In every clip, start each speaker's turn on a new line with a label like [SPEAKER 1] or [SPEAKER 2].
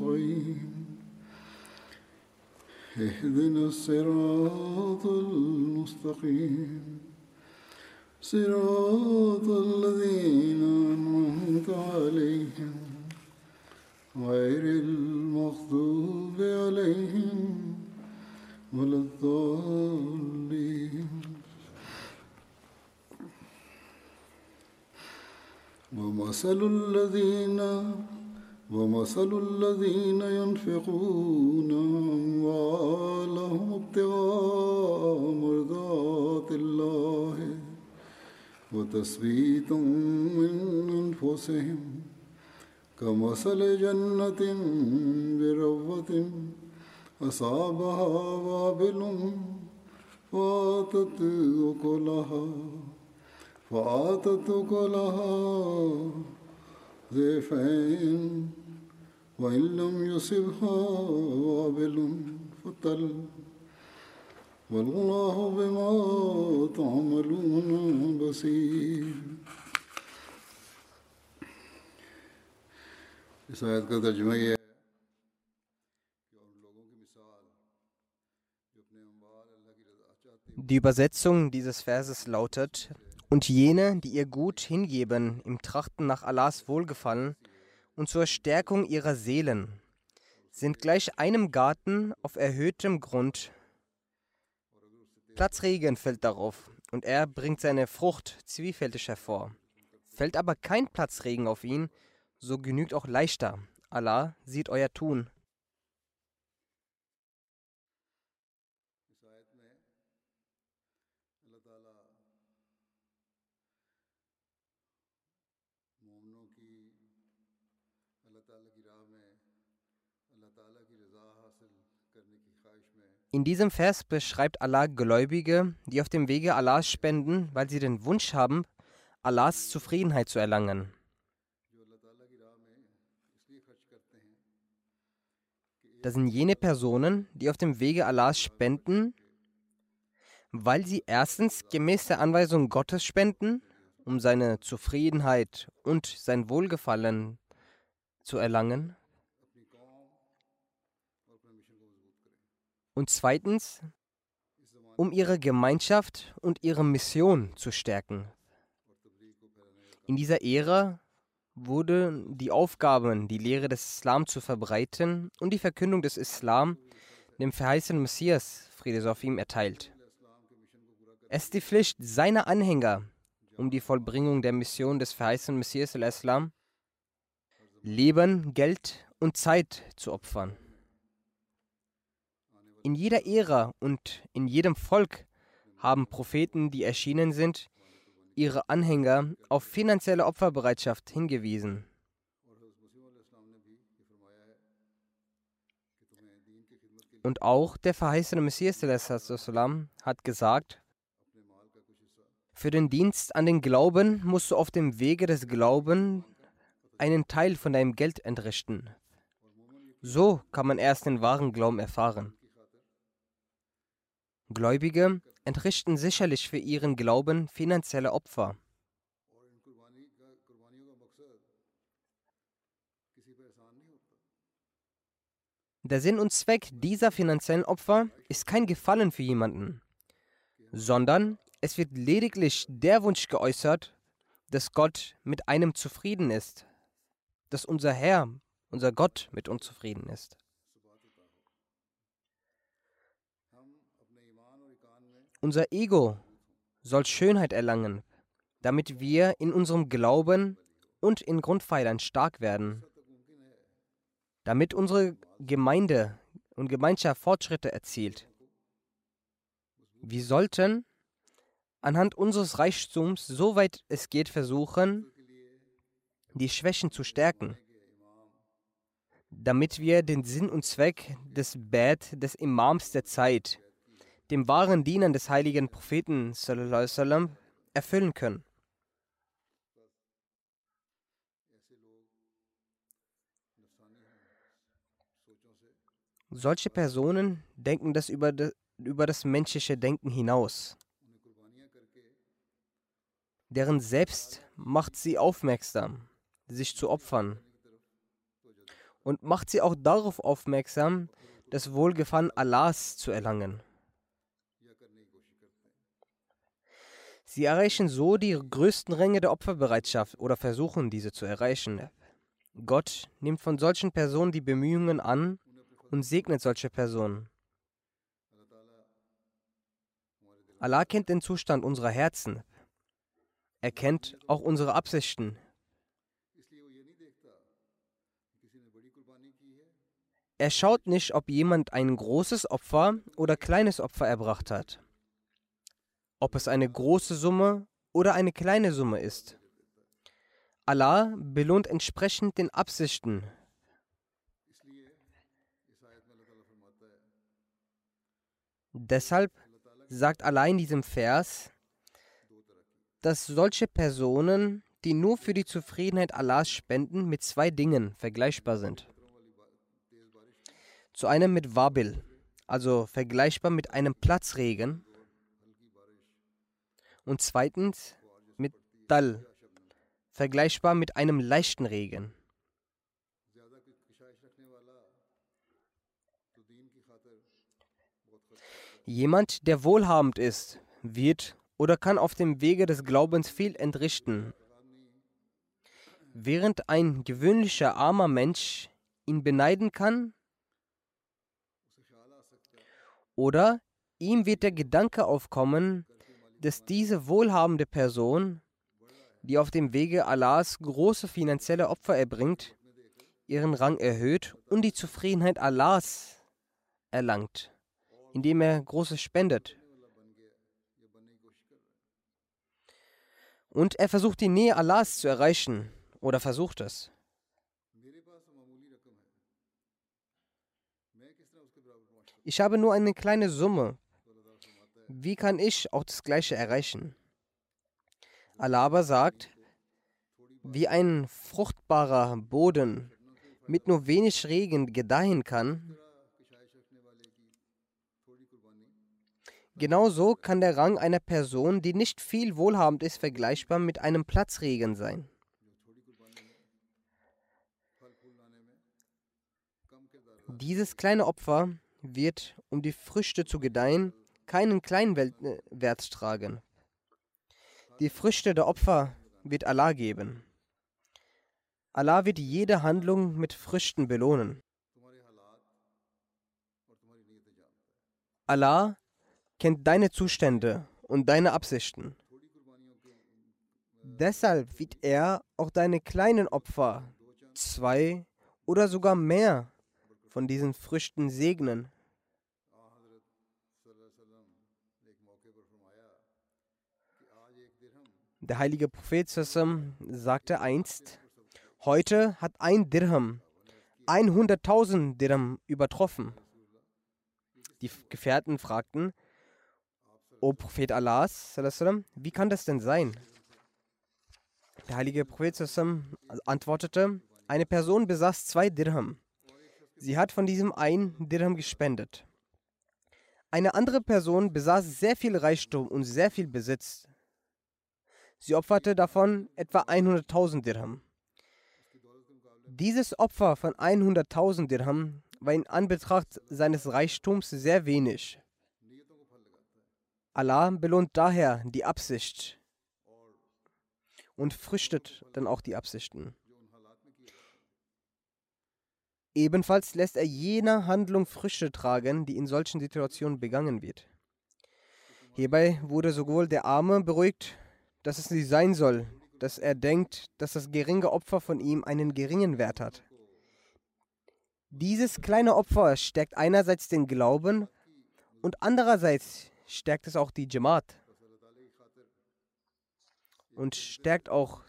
[SPEAKER 1] نستعين اهدنا الصراط المستقيم. صراط الذين أنعمت عليهم. غير المغضوب عليهم ولا الضالين. ومثل الذين ومثل الذين ينفقون أموالهم ابتغاء مرضات الله وتثبيتا من أنفسهم كمثل جنة بربوة أصابها وابل فآتت أكلها فآتت أكلها ضيفين وإن لم يصبها وابل فتل والله بما تعملون بصير. اس آیت کا ترجمہ یہ ہے
[SPEAKER 2] Die Übersetzung dieses Verses lautet, und jene, die ihr Gut hingeben, im Trachten nach Allahs Wohlgefallen, und zur Stärkung ihrer Seelen, sind gleich einem Garten auf erhöhtem Grund. Platzregen fällt darauf und er bringt seine Frucht zwiefältig hervor. Fällt aber kein Platzregen auf ihn, so genügt auch leichter. Allah sieht euer Tun. In diesem Vers beschreibt Allah Gläubige, die auf dem Wege Allahs spenden, weil sie den Wunsch haben, Allahs Zufriedenheit zu erlangen. Das sind jene Personen, die auf dem Wege Allahs spenden, weil sie erstens gemäß der Anweisung Gottes spenden, um seine Zufriedenheit und sein Wohlgefallen zu erlangen. Und zweitens, um ihre Gemeinschaft und ihre Mission zu stärken. In dieser Ära wurde die Aufgabe, die Lehre des Islam zu verbreiten und die Verkündung des Islam dem verheißenen Messias, Friede sei auf ihm, erteilt. Es ist die Pflicht seiner Anhänger, um die Vollbringung der Mission des verheißenen Messias al-Islam, Leben, Geld und Zeit zu opfern. In jeder Ära und in jedem Volk haben Propheten, die erschienen sind, ihre Anhänger auf finanzielle Opferbereitschaft hingewiesen. Und auch der verheißene Messias hat gesagt, für den Dienst an den Glauben musst du auf dem Wege des Glaubens einen Teil von deinem Geld entrichten. So kann man erst den wahren Glauben erfahren. Gläubige entrichten sicherlich für ihren Glauben finanzielle Opfer. Der Sinn und Zweck dieser finanziellen Opfer ist kein Gefallen für jemanden, sondern es wird lediglich der Wunsch geäußert, dass Gott mit einem zufrieden ist, dass unser Herr, unser Gott mit uns zufrieden ist. Unser Ego soll Schönheit erlangen, damit wir in unserem Glauben und in Grundpfeilern stark werden, damit unsere Gemeinde und Gemeinschaft Fortschritte erzielt. Wir sollten anhand unseres Reichtums, soweit es geht, versuchen, die Schwächen zu stärken, damit wir den Sinn und Zweck des Bad des Imams der Zeit, dem wahren Dienern des heiligen Propheten sallam, erfüllen können. Solche Personen denken das über, de, über das menschliche Denken hinaus. Deren Selbst macht sie aufmerksam, sich zu opfern. Und macht sie auch darauf aufmerksam, das Wohlgefallen Allahs zu erlangen. Sie erreichen so die größten Ränge der Opferbereitschaft oder versuchen diese zu erreichen. Gott nimmt von solchen Personen die Bemühungen an und segnet solche Personen. Allah kennt den Zustand unserer Herzen. Er kennt auch unsere Absichten. Er schaut nicht, ob jemand ein großes Opfer oder kleines Opfer erbracht hat. Ob es eine große Summe oder eine kleine Summe ist. Allah belohnt entsprechend den Absichten. Deshalb sagt Allah in diesem Vers, dass solche Personen, die nur für die Zufriedenheit Allahs spenden, mit zwei Dingen vergleichbar sind. Zu einem mit Wabil, also vergleichbar mit einem Platzregen. Und zweitens mit Dal, vergleichbar mit einem leichten Regen. Jemand, der wohlhabend ist, wird oder kann auf dem Wege des Glaubens viel entrichten, während ein gewöhnlicher armer Mensch ihn beneiden kann oder ihm wird der Gedanke aufkommen, dass diese wohlhabende Person, die auf dem Wege Allahs große finanzielle Opfer erbringt, ihren Rang erhöht und die Zufriedenheit Allahs erlangt indem er Großes spendet. Und er versucht die Nähe Allahs zu erreichen oder versucht es. Ich habe nur eine kleine Summe. Wie kann ich auch das Gleiche erreichen? Allah aber sagt, wie ein fruchtbarer Boden mit nur wenig Regen gedeihen kann, Genauso kann der Rang einer Person, die nicht viel wohlhabend ist, vergleichbar mit einem Platzregen sein. Dieses kleine Opfer wird, um die Früchte zu gedeihen, keinen kleinen äh, tragen. Die Früchte der Opfer wird Allah geben. Allah wird jede Handlung mit Früchten belohnen. Allah kennt deine Zustände und deine Absichten. Deshalb wird er auch deine kleinen Opfer, zwei oder sogar mehr von diesen Früchten segnen. Der heilige Prophet sagte einst, heute hat ein Dirham 100.000 Dirham übertroffen. Die Gefährten fragten, O Prophet Allahs, wie kann das denn sein? Der heilige Prophet antwortete, eine Person besaß zwei Dirham. Sie hat von diesem einen Dirham gespendet. Eine andere Person besaß sehr viel Reichtum und sehr viel Besitz. Sie opferte davon etwa 100.000 Dirham. Dieses Opfer von 100.000 Dirham war in Anbetracht seines Reichtums sehr wenig. Allah belohnt daher die Absicht und früchtet dann auch die Absichten. Ebenfalls lässt er jener Handlung Früchte tragen, die in solchen Situationen begangen wird. Hierbei wurde sowohl der Arme beruhigt, dass es nicht sein soll, dass er denkt, dass das geringe Opfer von ihm einen geringen Wert hat. Dieses kleine Opfer stärkt einerseits den Glauben und andererseits stärkt es auch die Jamaat und stärkt auch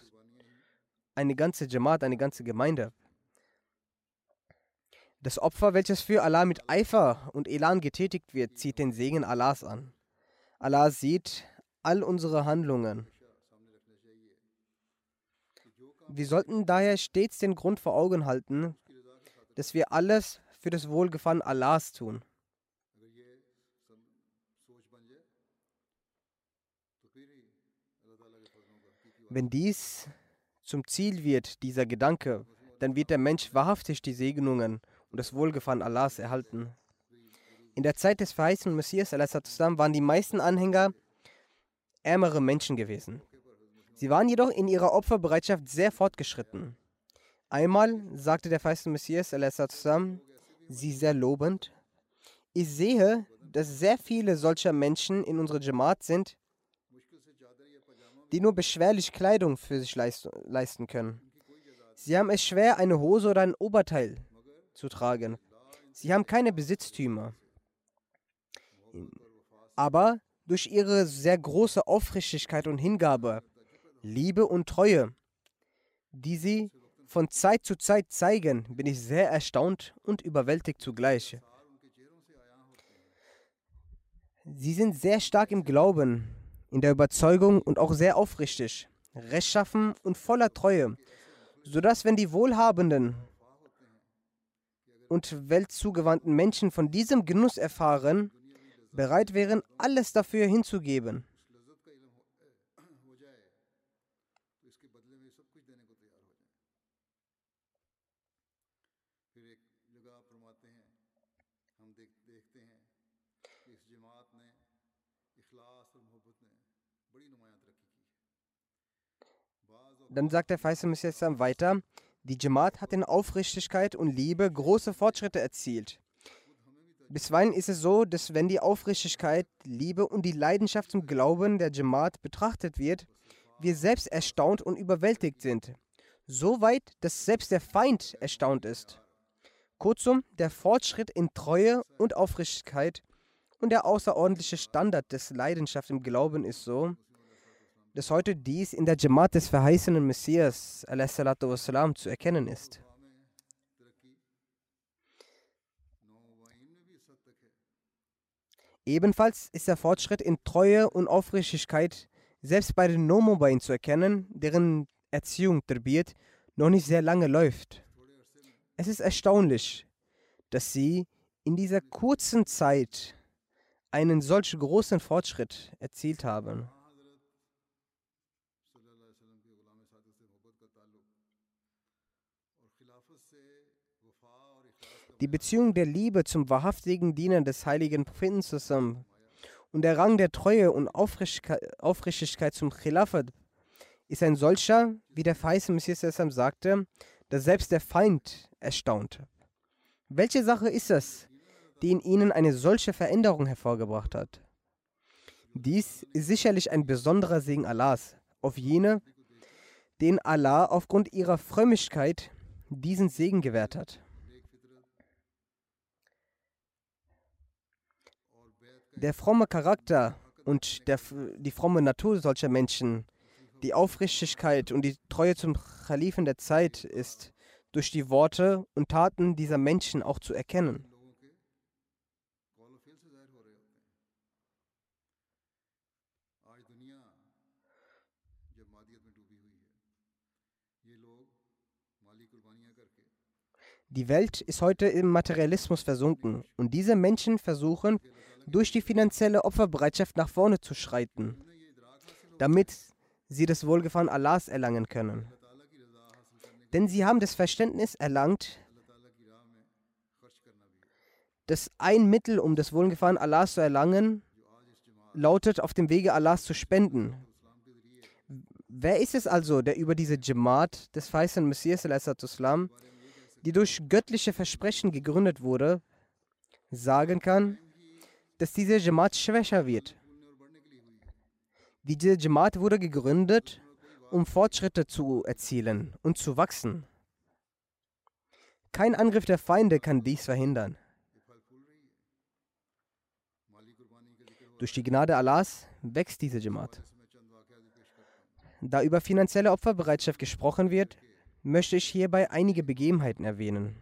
[SPEAKER 2] eine ganze Jamaat, eine ganze Gemeinde. Das Opfer, welches für Allah mit Eifer und Elan getätigt wird, zieht den Segen Allahs an. Allah sieht all unsere Handlungen. Wir sollten daher stets den Grund vor Augen halten, dass wir alles für das Wohlgefallen Allahs tun. Wenn dies zum Ziel wird, dieser Gedanke, dann wird der Mensch wahrhaftig die Segnungen und das Wohlgefallen Allahs erhalten. In der Zeit des verheißenen Messias waren die meisten Anhänger ärmere Menschen gewesen. Sie waren jedoch in ihrer Opferbereitschaft sehr fortgeschritten. Einmal sagte der verheißene Messias sie sehr lobend, ich sehe, dass sehr viele solcher Menschen in unserer Jamaat sind, die nur beschwerlich Kleidung für sich leisten können. Sie haben es schwer, eine Hose oder ein Oberteil zu tragen. Sie haben keine Besitztümer. Aber durch ihre sehr große Aufrichtigkeit und Hingabe, Liebe und Treue, die sie von Zeit zu Zeit zeigen, bin ich sehr erstaunt und überwältigt zugleich. Sie sind sehr stark im Glauben, in der Überzeugung und auch sehr aufrichtig, rechtschaffen und voller Treue, sodass wenn die Wohlhabenden und weltzugewandten Menschen von diesem Genuss erfahren, bereit wären, alles dafür hinzugeben. Dann sagt der Faisal Messias weiter, die Jamaat hat in Aufrichtigkeit und Liebe große Fortschritte erzielt. Bisweilen ist es so, dass wenn die Aufrichtigkeit, Liebe und die Leidenschaft zum Glauben der Jamaat betrachtet wird, wir selbst erstaunt und überwältigt sind. So weit, dass selbst der Feind erstaunt ist. Kurzum, der Fortschritt in Treue und Aufrichtigkeit und der außerordentliche Standard des Leidenschaft im Glauben ist so, dass heute dies in der Jamaat des verheißenen Messias wassalam, zu erkennen ist. Ebenfalls ist der Fortschritt in Treue und Aufrichtigkeit selbst bei den Nomobain zu erkennen, deren Erziehung Terbiet noch nicht sehr lange läuft. Es ist erstaunlich, dass sie in dieser kurzen Zeit einen solch großen Fortschritt erzielt haben. Die Beziehung der Liebe zum wahrhaftigen Diener des heiligen Propheten zusammen und der Rang der Treue und Aufrichtigkeit zum Khilafat ist ein solcher, wie der verheißene Messias sagte, dass selbst der Feind erstaunte. Welche Sache ist es, die in ihnen eine solche Veränderung hervorgebracht hat? Dies ist sicherlich ein besonderer Segen Allahs auf jene, denen Allah aufgrund ihrer Frömmigkeit diesen Segen gewährt hat. Der fromme Charakter und der, die fromme Natur solcher Menschen, die Aufrichtigkeit und die Treue zum Khalifen der Zeit ist durch die Worte und Taten dieser Menschen auch zu erkennen. Die Welt ist heute im Materialismus versunken und diese Menschen versuchen, durch die finanzielle Opferbereitschaft nach vorne zu schreiten, damit sie das Wohlgefallen Allahs erlangen können. Denn sie haben das Verständnis erlangt, dass ein Mittel, um das Wohlgefallen Allahs zu erlangen, lautet, auf dem Wege Allahs zu spenden. Wer ist es also, der über diese Jamaat des verheißenen Messias, die durch göttliche Versprechen gegründet wurde, sagen kann, dass diese Jamaat schwächer wird. Diese Jamaat wurde gegründet, um Fortschritte zu erzielen und zu wachsen. Kein Angriff der Feinde kann dies verhindern. Durch die Gnade Allahs wächst diese Jamaat. Da über finanzielle Opferbereitschaft gesprochen wird, möchte ich hierbei einige Begebenheiten erwähnen.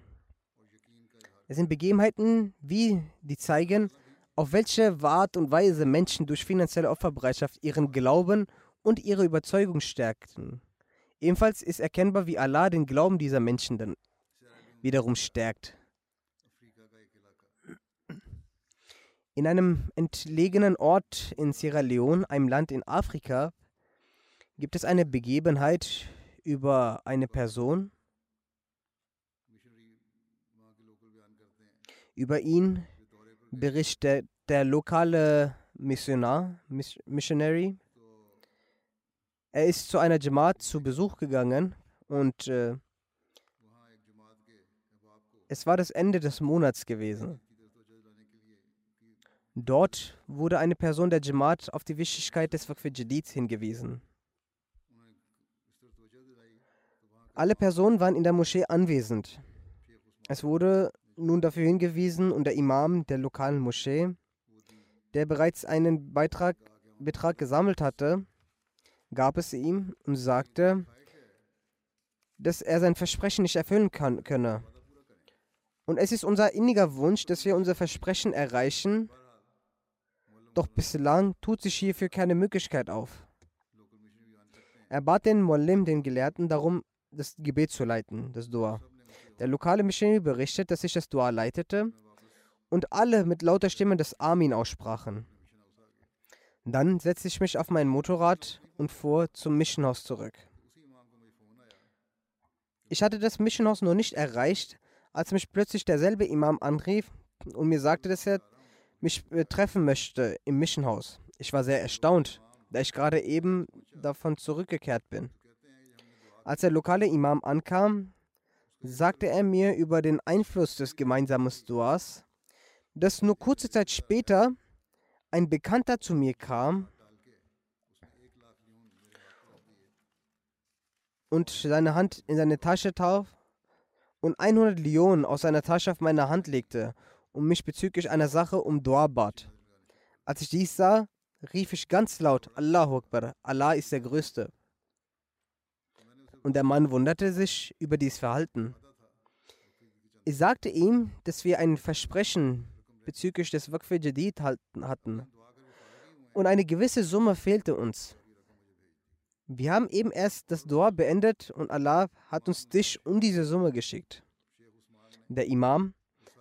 [SPEAKER 2] Es sind Begebenheiten, wie die zeigen, auf welche Art und Weise Menschen durch finanzielle Opferbereitschaft ihren Glauben und ihre Überzeugung stärkten. Ebenfalls ist erkennbar, wie Allah den Glauben dieser Menschen dann wiederum stärkt. In einem entlegenen Ort in Sierra Leone, einem Land in Afrika, gibt es eine Begebenheit über eine Person. Über ihn berichtet der lokale Missionar, Missionary. Er ist zu einer Jamaat zu Besuch gegangen und äh, es war das Ende des Monats gewesen. Dort wurde eine Person der Jamaat auf die Wichtigkeit des Waqf hingewiesen. Alle Personen waren in der Moschee anwesend. Es wurde nun dafür hingewiesen und der Imam der lokalen Moschee, der bereits einen Beitrag, Betrag gesammelt hatte, gab es ihm und sagte, dass er sein Versprechen nicht erfüllen kann, könne. Und es ist unser inniger Wunsch, dass wir unser Versprechen erreichen, doch bislang tut sich hierfür keine Möglichkeit auf. Er bat den Mollim, den Gelehrten, darum, das Gebet zu leiten, das Dua. Der lokale Missionär berichtet, dass ich das Dua leitete und alle mit lauter Stimme das Amin aussprachen. Dann setzte ich mich auf mein Motorrad und fuhr zum Missionhaus zurück. Ich hatte das Missionhaus noch nicht erreicht, als mich plötzlich derselbe Imam anrief und mir sagte, dass er mich äh, treffen möchte im Missionhaus. Ich war sehr erstaunt, da ich gerade eben davon zurückgekehrt bin. Als der lokale Imam ankam, sagte er mir über den Einfluss des gemeinsamen Duas, dass nur kurze Zeit später ein Bekannter zu mir kam und seine Hand in seine Tasche tauf und 100 Lionen aus seiner Tasche auf meine Hand legte und mich bezüglich einer Sache um Dua bat. Als ich dies sah, rief ich ganz laut, Allahu Akbar, Allah ist der Größte. Und der Mann wunderte sich über dies Verhalten. Ich sagte ihm, dass wir ein Versprechen bezüglich des Waqf Jadid hatten. Und eine gewisse Summe fehlte uns. Wir haben eben erst das Dua beendet und Allah hat uns dich um diese Summe geschickt. Der Imam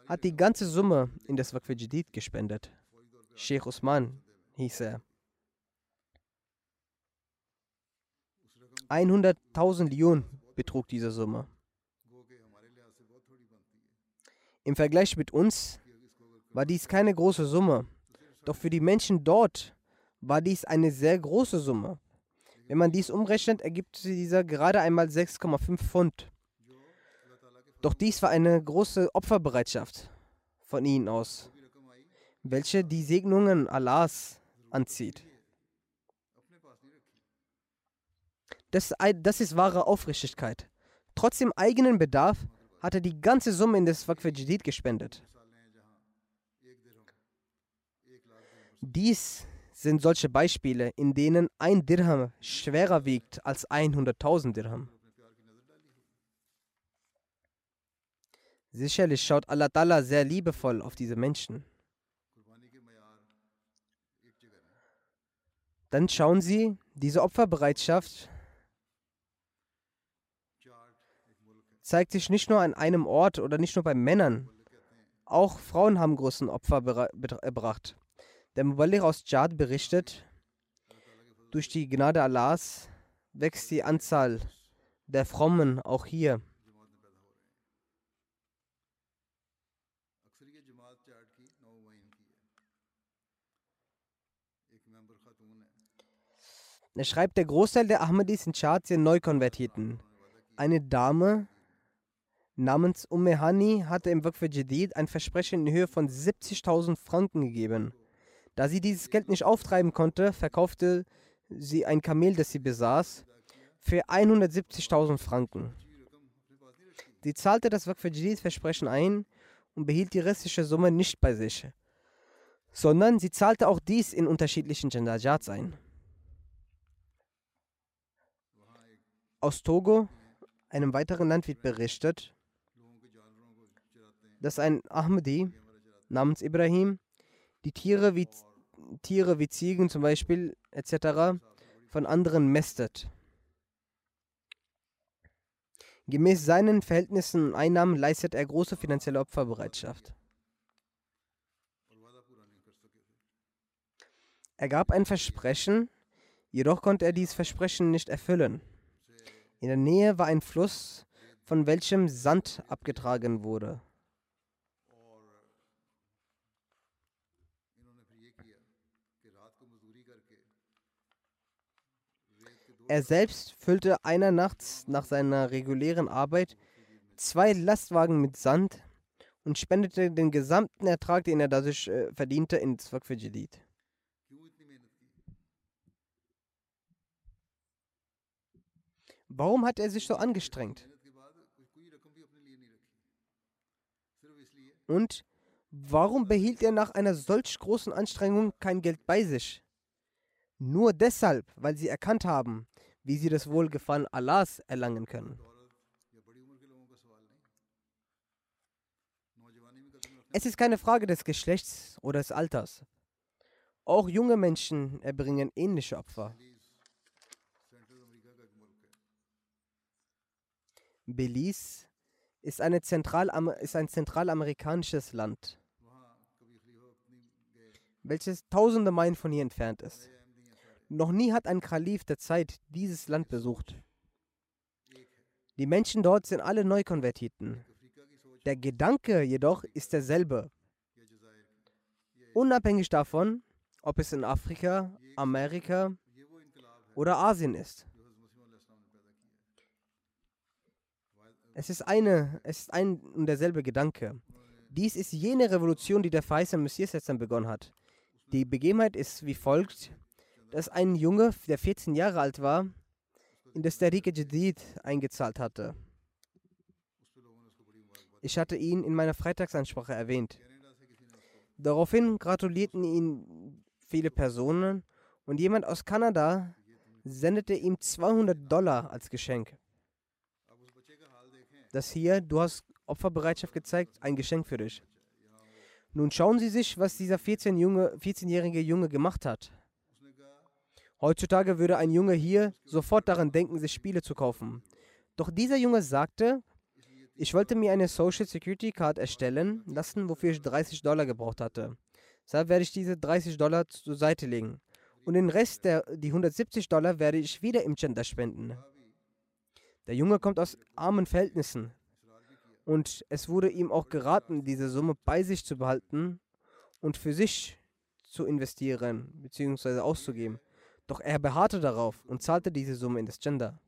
[SPEAKER 2] hat die ganze Summe in das Waqf Jadid gespendet. Sheikh Usman hieß er. 100.000 Lyon betrug diese Summe. Im Vergleich mit uns war dies keine große Summe, doch für die Menschen dort war dies eine sehr große Summe. Wenn man dies umrechnet, ergibt dieser gerade einmal 6,5 Pfund. Doch dies war eine große Opferbereitschaft von ihnen aus, welche die Segnungen Allahs anzieht. Das, das ist wahre Aufrichtigkeit. Trotz dem eigenen Bedarf hat er die ganze Summe in das Waqf Jadid gespendet. Dies sind solche Beispiele, in denen ein Dirham schwerer wiegt als 100.000 Dirham. Sicherlich schaut Allah Ta'ala sehr liebevoll auf diese Menschen. Dann schauen Sie, diese Opferbereitschaft zeigt sich nicht nur an einem Ort oder nicht nur bei Männern. Auch Frauen haben großen Opfer erbracht. Der Muballigh aus Dschad berichtet, durch die Gnade Allahs wächst die Anzahl der Frommen auch hier. Er schreibt, der Großteil der Ahmadis in Chad sind Neukonvertierten. Eine Dame namens Umme Hani hatte im Waqf Jadid ein Versprechen in Höhe von 70.000 Franken gegeben. Da sie dieses Geld nicht auftreiben konnte, verkaufte sie ein Kamel, das sie besaß, für 170.000 Franken. Sie zahlte das Waqf Versprechen ein und behielt die restliche Summe nicht bei sich, sondern sie zahlte auch dies in unterschiedlichen Jandajats ein. Aus Togo, einem weiteren Land, wird berichtet, dass ein Ahmadi namens Ibrahim die Tiere wie, Tiere wie Ziegen zum Beispiel etc. von anderen mästet. Gemäß seinen Verhältnissen und Einnahmen leistet er große finanzielle Opferbereitschaft. Er gab ein Versprechen, jedoch konnte er dieses Versprechen nicht erfüllen. In der Nähe war ein Fluss, von welchem Sand abgetragen wurde. Er selbst füllte einer nachts nach seiner regulären Arbeit zwei Lastwagen mit Sand und spendete den gesamten Ertrag, den er dadurch äh, verdiente, ins Waqf Jadid. Warum hat er sich so angestrengt? Und warum behielt er nach einer solch großen Anstrengung kein Geld bei sich? Nur deshalb, weil sie erkannt haben, wie sie das Wohlgefallen Allahs erlangen können. Es ist keine Frage des Geschlechts oder des Alters. Auch junge Menschen erbringen ähnliche Opfer. Belize ist, Zentralam ist ein zentralamerikanisches Land, welches tausende Meilen von hier entfernt ist. Noch nie hat ein Kalif der Zeit dieses Land besucht. Die Menschen dort sind alle Neukonvertiten. Der Gedanke jedoch ist derselbe. Unabhängig davon, ob es in Afrika, Amerika oder Asien ist. Es ist, eine, es ist ein und derselbe Gedanke. Dies ist jene Revolution, die der verheißene Messias jetzt dann begonnen hat. Die Begebenheit ist wie folgt dass ein Junge, der 14 Jahre alt war, in das Tariqa Jadid eingezahlt hatte. Ich hatte ihn in meiner Freitagsansprache erwähnt. Daraufhin gratulierten ihn viele Personen und jemand aus Kanada sendete ihm 200 Dollar als Geschenk. Das hier, du hast Opferbereitschaft gezeigt, ein Geschenk für dich. Nun schauen Sie sich, was dieser 14-jährige Junge, 14 Junge gemacht hat. Heutzutage würde ein Junge hier sofort daran denken, sich Spiele zu kaufen. Doch dieser Junge sagte, ich wollte mir eine Social Security Card erstellen lassen, wofür ich 30 Dollar gebraucht hatte. Deshalb werde ich diese 30 Dollar zur Seite legen. Und den Rest, der, die 170 Dollar, werde ich wieder im Gender spenden. Der Junge kommt aus armen Verhältnissen. Und es wurde ihm auch geraten, diese Summe bei sich zu behalten und für sich zu investieren bzw. auszugeben. Doch er beharrte darauf und zahlte diese Summe in das Gender.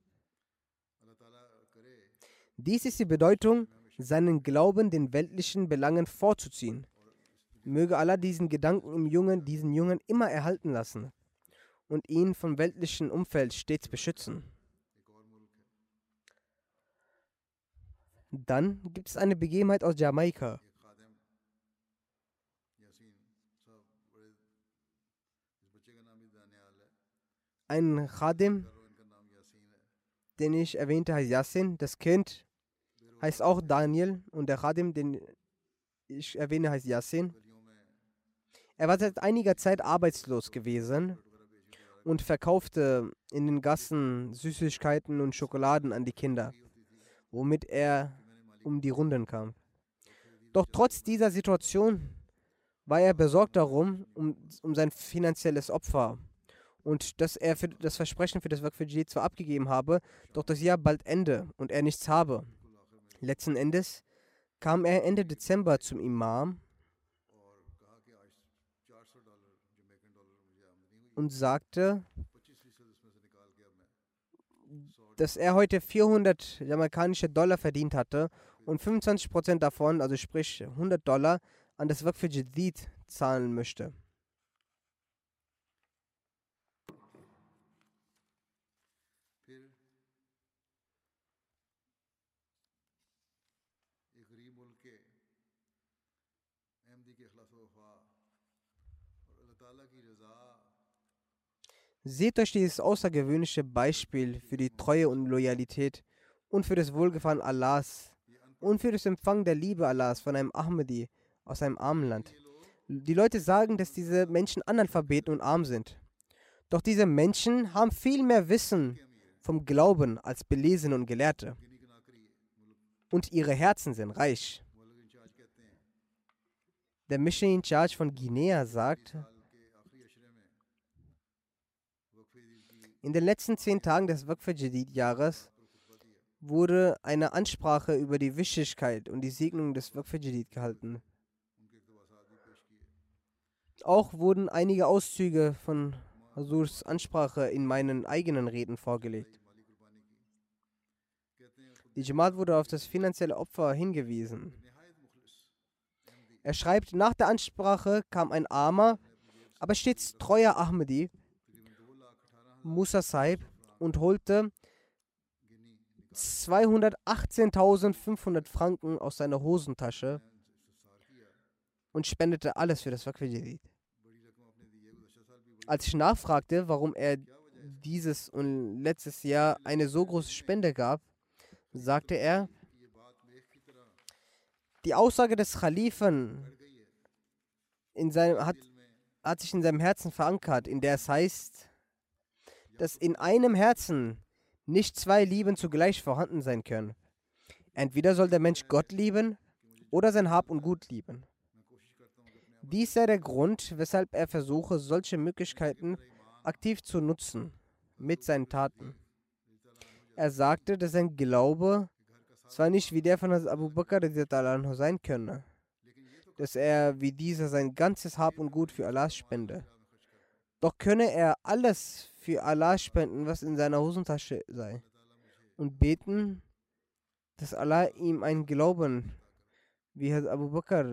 [SPEAKER 2] Dies ist die Bedeutung, seinen Glauben den weltlichen Belangen vorzuziehen. Möge Allah diesen Gedanken im Jungen, diesen Jungen immer erhalten lassen und ihn vom weltlichen Umfeld stets beschützen. Dann gibt es eine Begebenheit aus Jamaika. Ein Khadim, den ich erwähnte, heißt Yassin. Das Kind heißt auch Daniel und der Khadim, den ich erwähne, heißt Yassin. Er war seit einiger Zeit arbeitslos gewesen und verkaufte in den Gassen Süßigkeiten und Schokoladen an die Kinder, womit er um die Runden kam. Doch trotz dieser Situation war er besorgt darum, um, um sein finanzielles Opfer und dass er für das Versprechen für das Werk für Jihad zwar abgegeben habe, doch das Jahr bald Ende und er nichts habe. Letzten Endes kam er Ende Dezember zum Imam und sagte, dass er heute 400 jamaikanische Dollar verdient hatte und 25% davon, also sprich 100 Dollar, an das Werk für Jadid zahlen möchte. Seht euch dieses außergewöhnliche Beispiel für die Treue und Loyalität und für das Wohlgefallen Allahs und für das Empfang der Liebe Allahs von einem Ahmadi aus einem armen Land. Die Leute sagen, dass diese Menschen Analphabeten und arm sind. Doch diese Menschen haben viel mehr Wissen vom Glauben als Belesene und Gelehrte. Und ihre Herzen sind reich. Der Mission in Charge von Guinea sagt, in den letzten zehn Tagen des Waqf Jadid-Jahres wurde eine Ansprache über die Wichtigkeit und die Segnung des Waqf gehalten. Auch wurden einige Auszüge von Hasurs Ansprache in meinen eigenen Reden vorgelegt. Die Jamaat wurde auf das finanzielle Opfer hingewiesen. Er schreibt, nach der Ansprache kam ein armer, aber stets treuer Ahmadi, Musa Saib, und holte 218.500 Franken aus seiner Hosentasche und spendete alles für das Waqf Jadid. Als ich nachfragte, warum er dieses und letztes Jahr eine so große Spende gab, sagte er, die Aussage des Khalifen in seinem, hat, hat sich in seinem Herzen verankert, in der es heißt, dass in einem Herzen nicht zwei Lieben zugleich vorhanden sein können. Entweder soll der Mensch Gott lieben oder sein Hab und Gut lieben. Dies sei der Grund, weshalb er versuche, solche Möglichkeiten aktiv zu nutzen mit seinen Taten. Er sagte, dass sein Glaube zwar nicht wie der von Abu Bakr sein könne, dass er wie dieser sein ganzes Hab und Gut für Allah spende. Doch könne er alles für Allah spenden, was in seiner Hosentasche sei, und beten, dass Allah ihm einen Glauben wie Abu Bakr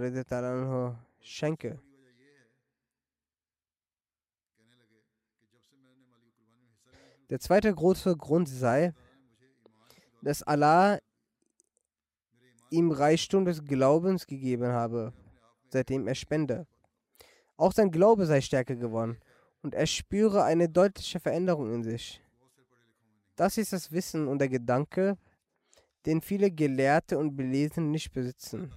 [SPEAKER 2] schenke. Der zweite große Grund sei, dass Allah ihm Reichtum des Glaubens gegeben habe, seitdem er spende. Auch sein Glaube sei stärker geworden und er spüre eine deutliche Veränderung in sich. Das ist das Wissen und der Gedanke, den viele Gelehrte und Belesene nicht besitzen.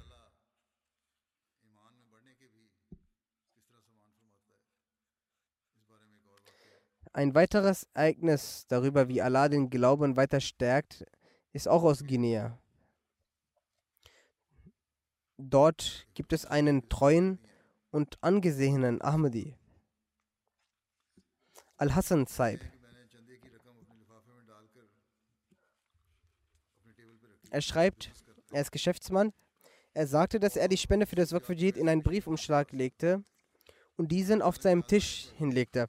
[SPEAKER 2] Ein weiteres Ereignis darüber, wie Allah den Glauben weiter stärkt, ist auch aus Guinea. Dort gibt es einen treuen und angesehenen Ahmadi, Al-Hassan Saib. Er schreibt, er ist Geschäftsmann. Er sagte, dass er die Spende für das Waqf in einen Briefumschlag legte und diesen auf seinem Tisch hinlegte.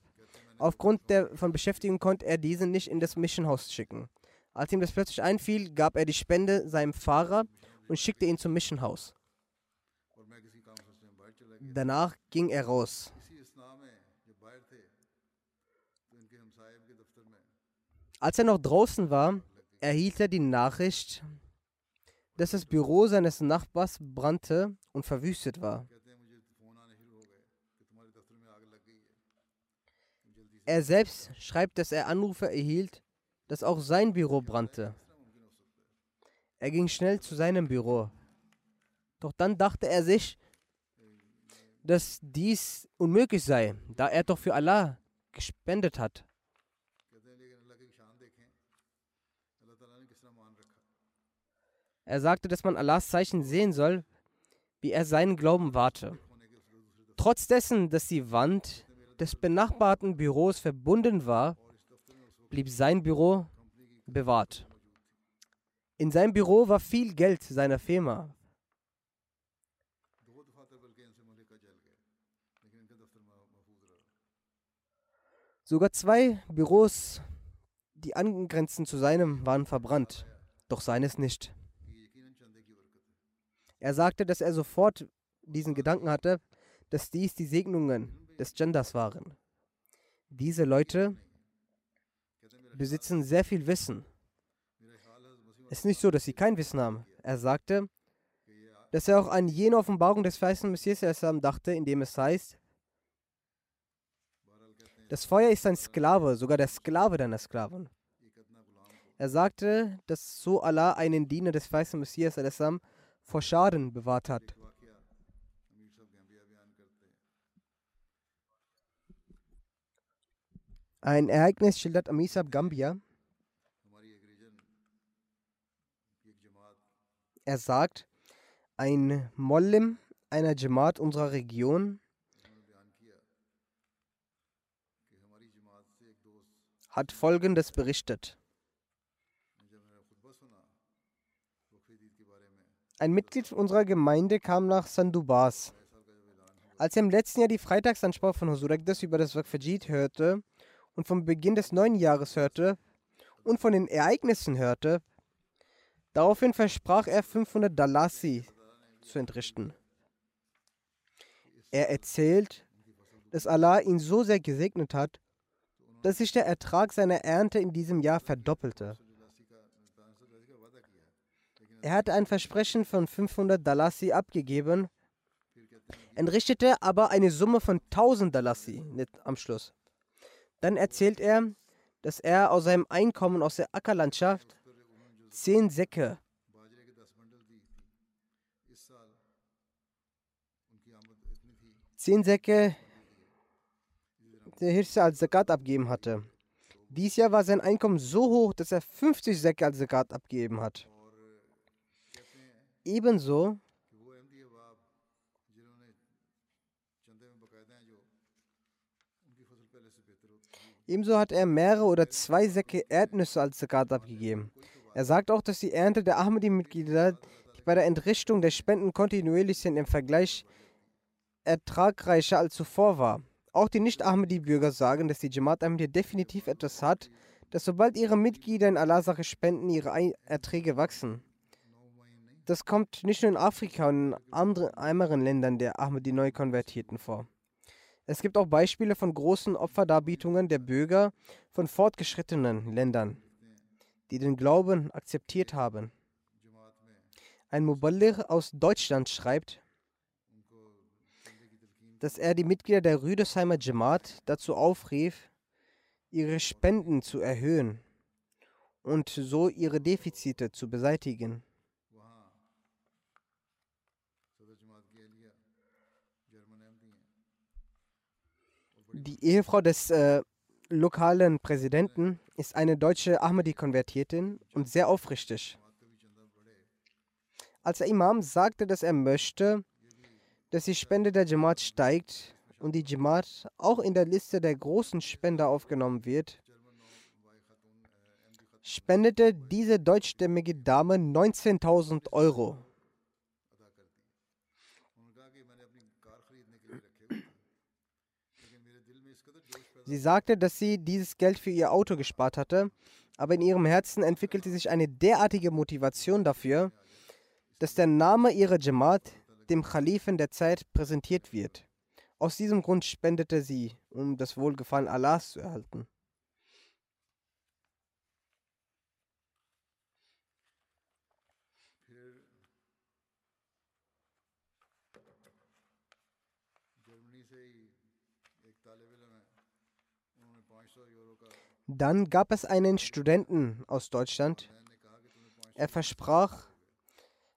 [SPEAKER 2] Aufgrund der von Beschäftigung konnte er diesen nicht in das Missionhaus schicken. Als ihm das plötzlich einfiel, gab er die Spende seinem Fahrer und schickte ihn zum Missionhaus. Danach ging er raus. Als er noch draußen war, erhielt er die Nachricht, dass das Büro seines Nachbars brannte und verwüstet war. Er selbst schreibt, dass er Anrufe erhielt, dass auch sein Büro brannte. Er ging schnell zu seinem Büro. Doch dann dachte er sich, dass dies unmöglich sei, da er doch für Allah gespendet hat. Er sagte, dass man Allahs Zeichen sehen soll, wie er seinen Glauben warte. Trotz dessen, dass die Wand des benachbarten Büros verbunden war, blieb sein Büro bewahrt. In seinem Büro war viel Geld seiner Firma. Sogar zwei Büros, die angrenzend zu seinem, waren verbrannt, doch seines nicht. Er sagte, dass er sofort diesen Gedanken hatte, dass dies die Segnungen des Genders waren. Diese Leute besitzen sehr viel Wissen. Es ist nicht so, dass sie kein Wissen haben. Er sagte, dass er auch an jene Offenbarung des verheißenen Messias Islam dachte, in dem es heißt, das Feuer ist ein Sklave, sogar der Sklave deiner Sklaven. Er sagte, dass so Allah einen Diener des verheißenen Messias Islam vor Schaden bewahrt hat. Ein Ereignis schildert Amisab Gambia. Er sagt, ein Mollim einer Jamaat unserer Region hat Folgendes berichtet. Ein Mitglied unserer Gemeinde kam nach Sandubas. Als er im letzten Jahr die Freitagsansprache von Ekdas über das Waqfajid hörte und vom Beginn des neuen Jahres hörte und von den Ereignissen hörte, daraufhin versprach er 500 Dalasi zu entrichten. Er erzählt, dass Allah ihn so sehr gesegnet hat, dass sich der Ertrag seiner Ernte in diesem Jahr verdoppelte. Er hatte ein Versprechen von 500 Dalasi abgegeben, entrichtete aber eine Summe von 1000 Dalasi am Schluss. Dann erzählt er, dass er aus seinem Einkommen aus der Ackerlandschaft zehn Säcke zehn Säcke der Hirse als Zakat abgeben hatte. Dies Jahr war sein Einkommen so hoch, dass er 50 Säcke als Zakat abgegeben hat. Ebenso Ebenso hat er mehrere oder zwei Säcke Erdnüsse als Zakat abgegeben. Er sagt auch, dass die Ernte der Ahmadi-Mitglieder, die bei der Entrichtung der Spenden kontinuierlich sind, im Vergleich ertragreicher als zuvor war. Auch die Nicht-Ahmadi-Bürger sagen, dass die Jamaat Ahmadiyya definitiv etwas hat, dass sobald ihre Mitglieder in Allahs Sache spenden, ihre Erträge wachsen. Das kommt nicht nur in Afrika und in anderen Ländern der Ahmadi Neukonvertierten vor. Es gibt auch Beispiele von großen Opferdarbietungen der Bürger von fortgeschrittenen Ländern, die den Glauben akzeptiert haben. Ein Muballigh aus Deutschland schreibt, dass er die Mitglieder der Rüdesheimer Jamaat dazu aufrief, ihre Spenden zu erhöhen und so ihre Defizite zu beseitigen. Die Ehefrau des äh, lokalen Präsidenten ist eine deutsche Ahmadi-Konvertiertin und sehr aufrichtig. Als der Imam sagte, dass er möchte, dass die Spende der Jamaat steigt und die Jamaat auch in der Liste der großen Spender aufgenommen wird, spendete diese deutschstämmige Dame 19.000 Euro. Sie sagte, dass sie dieses Geld für ihr Auto gespart hatte, aber in ihrem Herzen entwickelte sich eine derartige Motivation dafür, dass der Name ihrer Jamaat dem Khalifen der Zeit präsentiert wird. Aus diesem Grund spendete sie, um das Wohlgefallen Allahs zu erhalten. Dann gab es einen Studenten aus Deutschland. Er versprach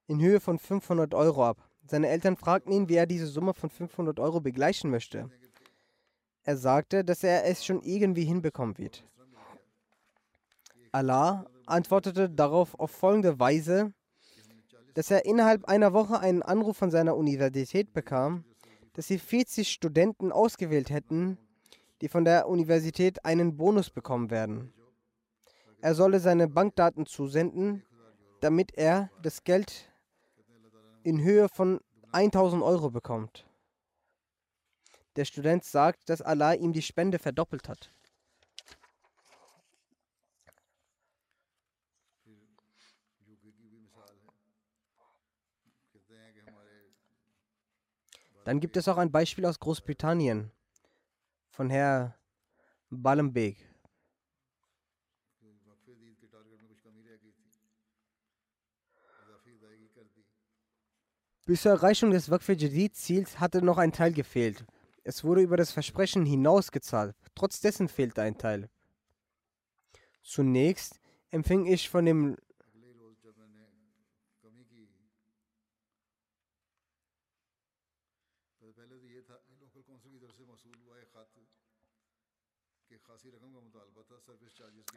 [SPEAKER 2] in Höhe von 500 Euro ab. Seine Eltern fragten ihn, wie er diese Summe von 500 Euro begleichen möchte. Er sagte, dass er es schon irgendwie hinbekommen wird. Allah antwortete darauf auf folgende Weise, dass er innerhalb einer Woche einen Anruf von seiner Universität bekam, dass sie 40 Studenten ausgewählt hätten, die von der Universität einen Bonus bekommen werden. Er solle seine Bankdaten zusenden, damit er das Geld in Höhe von 1000 Euro bekommt. Der Student sagt, dass Allah ihm die Spende verdoppelt hat. Dann gibt es auch ein Beispiel aus Großbritannien von Herr Ballenbeek. Bis zur Erreichung des Waqf Jadid-Ziels hatte noch ein Teil gefehlt. Es wurde über das Versprechen hinaus gezahlt. Fehlte ein Teil. Zunächst empfing ich von dem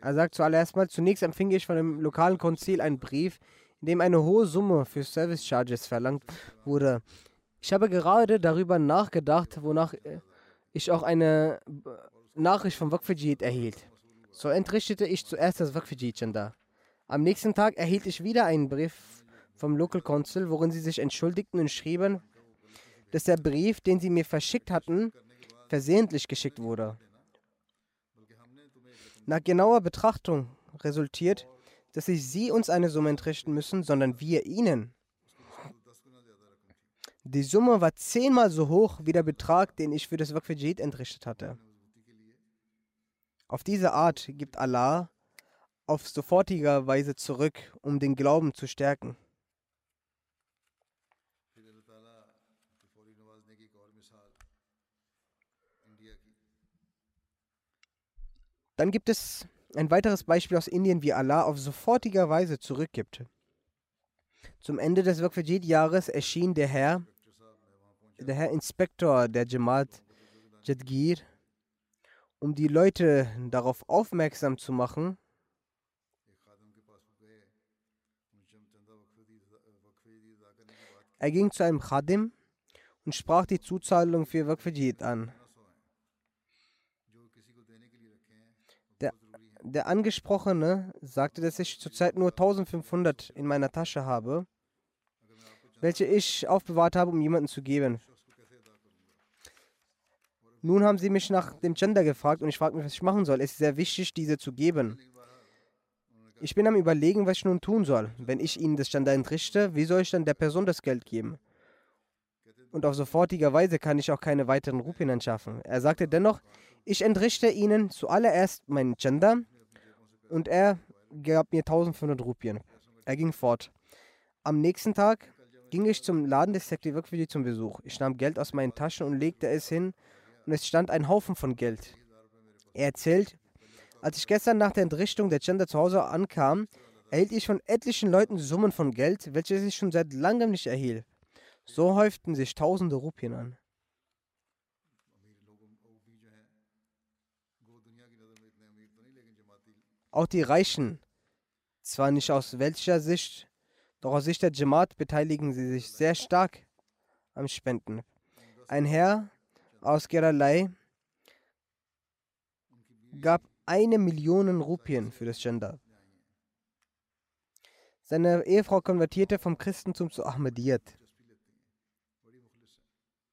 [SPEAKER 2] Er sagt zuallererst mal, zunächst empfing ich von dem lokalen Konzil einen Brief, in dem eine hohe Summe für Service Charges verlangt wurde. Ich habe gerade darüber nachgedacht, wonach äh, ich auch eine äh, Nachricht vom Waqfijid erhielt. So entrichtete ich zuerst das Waqfijid-Chanda. Am nächsten Tag erhielt ich wieder einen Brief vom Local Council, worin sie sich entschuldigten und schrieben, dass der Brief, den sie mir verschickt hatten, versehentlich geschickt wurde. Nach genauer Betrachtung resultiert, dass nicht sie uns eine Summe entrichten müssen, sondern wir ihnen. Die Summe war zehnmal so hoch wie der Betrag, den ich für das Waqfijid entrichtet hatte. Auf diese Art gibt Allah auf sofortiger Weise zurück, um den Glauben zu stärken. Dann gibt es ein weiteres Beispiel aus Indien, wie Allah auf sofortiger Weise zurückgibt. Zum Ende des Waqfajid-Jahres erschien der Herr, der Herr Inspektor der Jamaat Jadgir, um die Leute darauf aufmerksam zu machen, Er ging zu einem Khadim und sprach die Zuzahlung für Waqfajid an. Der Angesprochene sagte, dass ich zurzeit nur 1500 in meiner Tasche habe, welche ich aufbewahrt habe, um jemanden zu geben. Nun haben sie mich nach dem Gender gefragt und ich frage mich, was ich machen soll. Es ist sehr wichtig, diese zu geben. Ich bin am Überlegen, was ich nun tun soll. Wenn ich ihnen das Gender entrichte, wie soll ich dann der Person das Geld geben? Und auf sofortiger Weise kann ich auch keine weiteren Rupien anschaffen. Er sagte dennoch, ich entrichte ihnen zuallererst meinen Gender und er gab mir 1500 Rupien. Er ging fort. Am nächsten Tag ging ich zum Laden des Sekti Wirkvidi zum Besuch. Ich nahm Geld aus meinen Taschen und legte es hin und es stand ein Haufen von Geld. Er erzählt, als ich gestern nach der Entrichtung der Gender zu Hause ankam, erhielt ich von etlichen Leuten Summen von Geld, welche ich schon seit langem nicht erhielt. So häuften sich tausende Rupien an. Auch die Reichen, zwar nicht aus welcher Sicht, doch aus Sicht der Jamaat beteiligen sie sich sehr stark am Spenden. Ein Herr aus Keralai gab eine Million Rupien für das Gender. Seine Ehefrau konvertierte vom Christentum zu Ahmadiyyat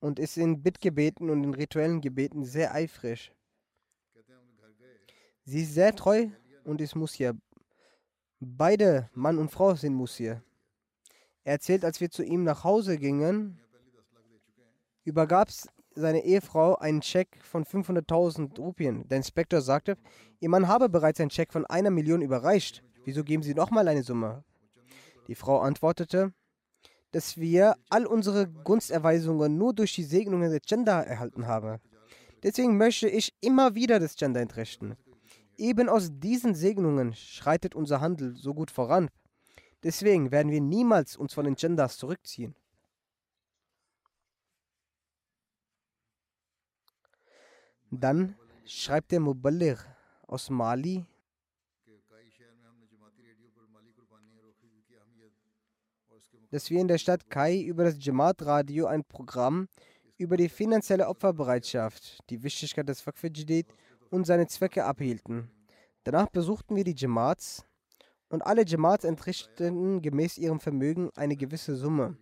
[SPEAKER 2] und ist in Bittgebeten und in rituellen Gebeten sehr eifrig. Sie ist sehr treu und ist Musir. Beide, Mann und Frau, sind Musir. Er erzählt, als wir zu ihm nach Hause gingen, übergab seine Ehefrau einen Scheck von 500.000 Rupien. Der Inspektor sagte, Ihr Mann habe bereits einen Scheck von einer Million überreicht. Wieso geben Sie nochmal eine Summe? Die Frau antwortete, dass wir all unsere Gunsterweisungen nur durch die Segnungen der Gender erhalten haben. Deswegen möchte ich immer wieder das Gender entrichten. Eben aus diesen Segnungen schreitet unser Handel so gut voran. Deswegen werden wir niemals uns von den Genders zurückziehen. Dann schreibt der Muballir aus Mali, dass wir in der Stadt Kai über das Jamaat-Radio ein Programm über die finanzielle Opferbereitschaft, die Wichtigkeit des Fakfidjidid und seine Zwecke abhielten. Danach besuchten wir die Jamaats und alle Jamaats entrichteten gemäß ihrem Vermögen eine gewisse Summe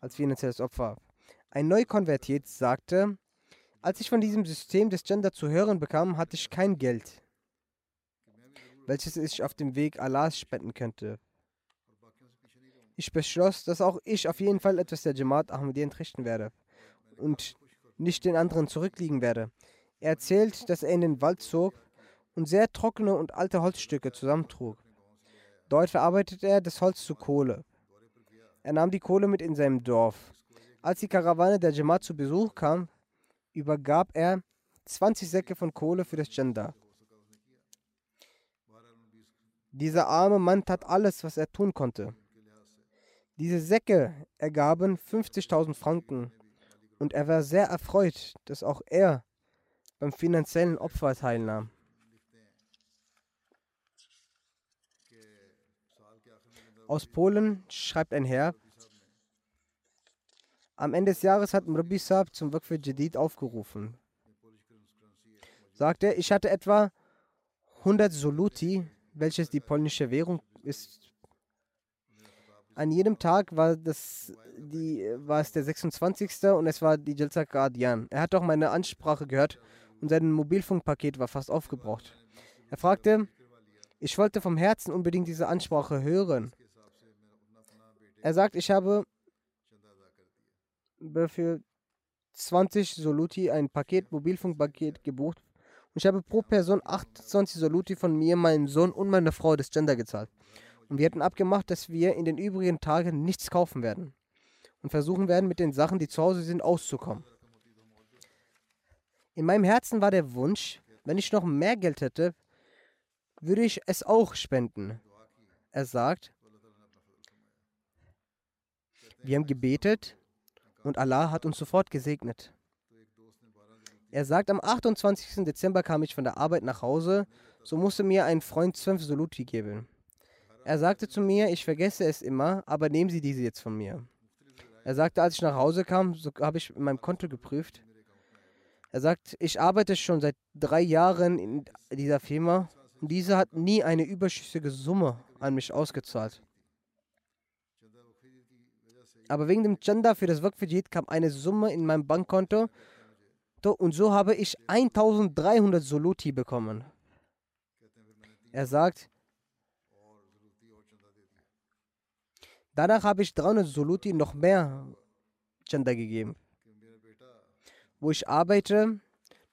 [SPEAKER 2] als finanzielles Opfer. Ein Neukonvertiert sagte, als ich von diesem System des Gender zu hören bekam, hatte ich kein Geld, welches ich auf dem Weg Allahs spenden könnte. Ich beschloss, dass auch ich auf jeden Fall etwas der Jamaat Ahmadiyya entrichten werde und nicht den anderen zurückliegen werde. Er erzählt, dass er in den Wald zog und sehr trockene und alte Holzstücke zusammentrug. Dort verarbeitete er das Holz zu Kohle. Er nahm die Kohle mit in seinem Dorf. Als die Karawane der Jamaat zu Besuch kam, übergab er 20 Säcke von Kohle für das Gender. Dieser arme Mann tat alles, was er tun konnte. Diese Säcke ergaben 50.000 Franken und er war sehr erfreut, dass auch er beim finanziellen Opfer teilnahm. Aus Polen schreibt ein Herr, am Ende des Jahres hat Mrabi Saab zum Waqf Jadid aufgerufen. Sagt er, ich hatte etwa 100 Soluti, welches die polnische Währung ist. An jedem Tag war, das, die, war es der 26. und es war die Jalsa Guardian. Er hat auch meine Ansprache gehört und sein Mobilfunkpaket war fast aufgebraucht. Er fragte, ich wollte vom Herzen unbedingt diese Ansprache hören. Er sagt, ich habe für 20 Soluti ein Paket, Mobilfunkpaket gebucht und ich habe pro Person 28 Soluti von mir, meinem Sohn und meiner Frau des Gender gezahlt. Und wir hatten abgemacht, dass wir in den übrigen Tagen nichts kaufen werden und versuchen werden, mit den Sachen, die zu Hause sind, auszukommen. In meinem Herzen war der Wunsch, wenn ich noch mehr Geld hätte, würde ich es auch spenden. Er sagt, wir haben gebetet und Allah hat uns sofort gesegnet. Er sagt, am 28. Dezember kam ich von der Arbeit nach Hause, so musste mir ein Freund zwölf Soluti geben. Er sagte zu mir, ich vergesse es immer, aber nehmen Sie diese jetzt von mir. Er sagte, als ich nach Hause kam, so habe ich in meinem Konto geprüft. Er sagt, ich arbeite schon seit drei Jahren in dieser Firma und diese hat nie eine überschüssige Summe an mich ausgezahlt. Aber wegen dem Chanda für das Waqfijid kam eine Summe in meinem Bankkonto und so habe ich 1300 Soluti bekommen. Er sagt, danach habe ich 300 Soluti noch mehr Chanda gegeben. Wo ich arbeite,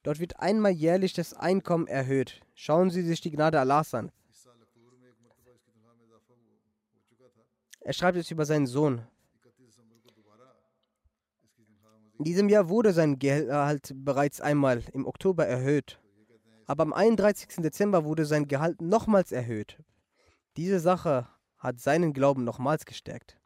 [SPEAKER 2] dort wird einmal jährlich das Einkommen erhöht. Schauen Sie sich die Gnade Allahs an. Er schreibt es über seinen Sohn. In diesem Jahr wurde sein Gehalt bereits einmal im Oktober erhöht. Aber am 31. Dezember wurde sein Gehalt nochmals erhöht. Diese Sache hat seinen Glauben nochmals gestärkt.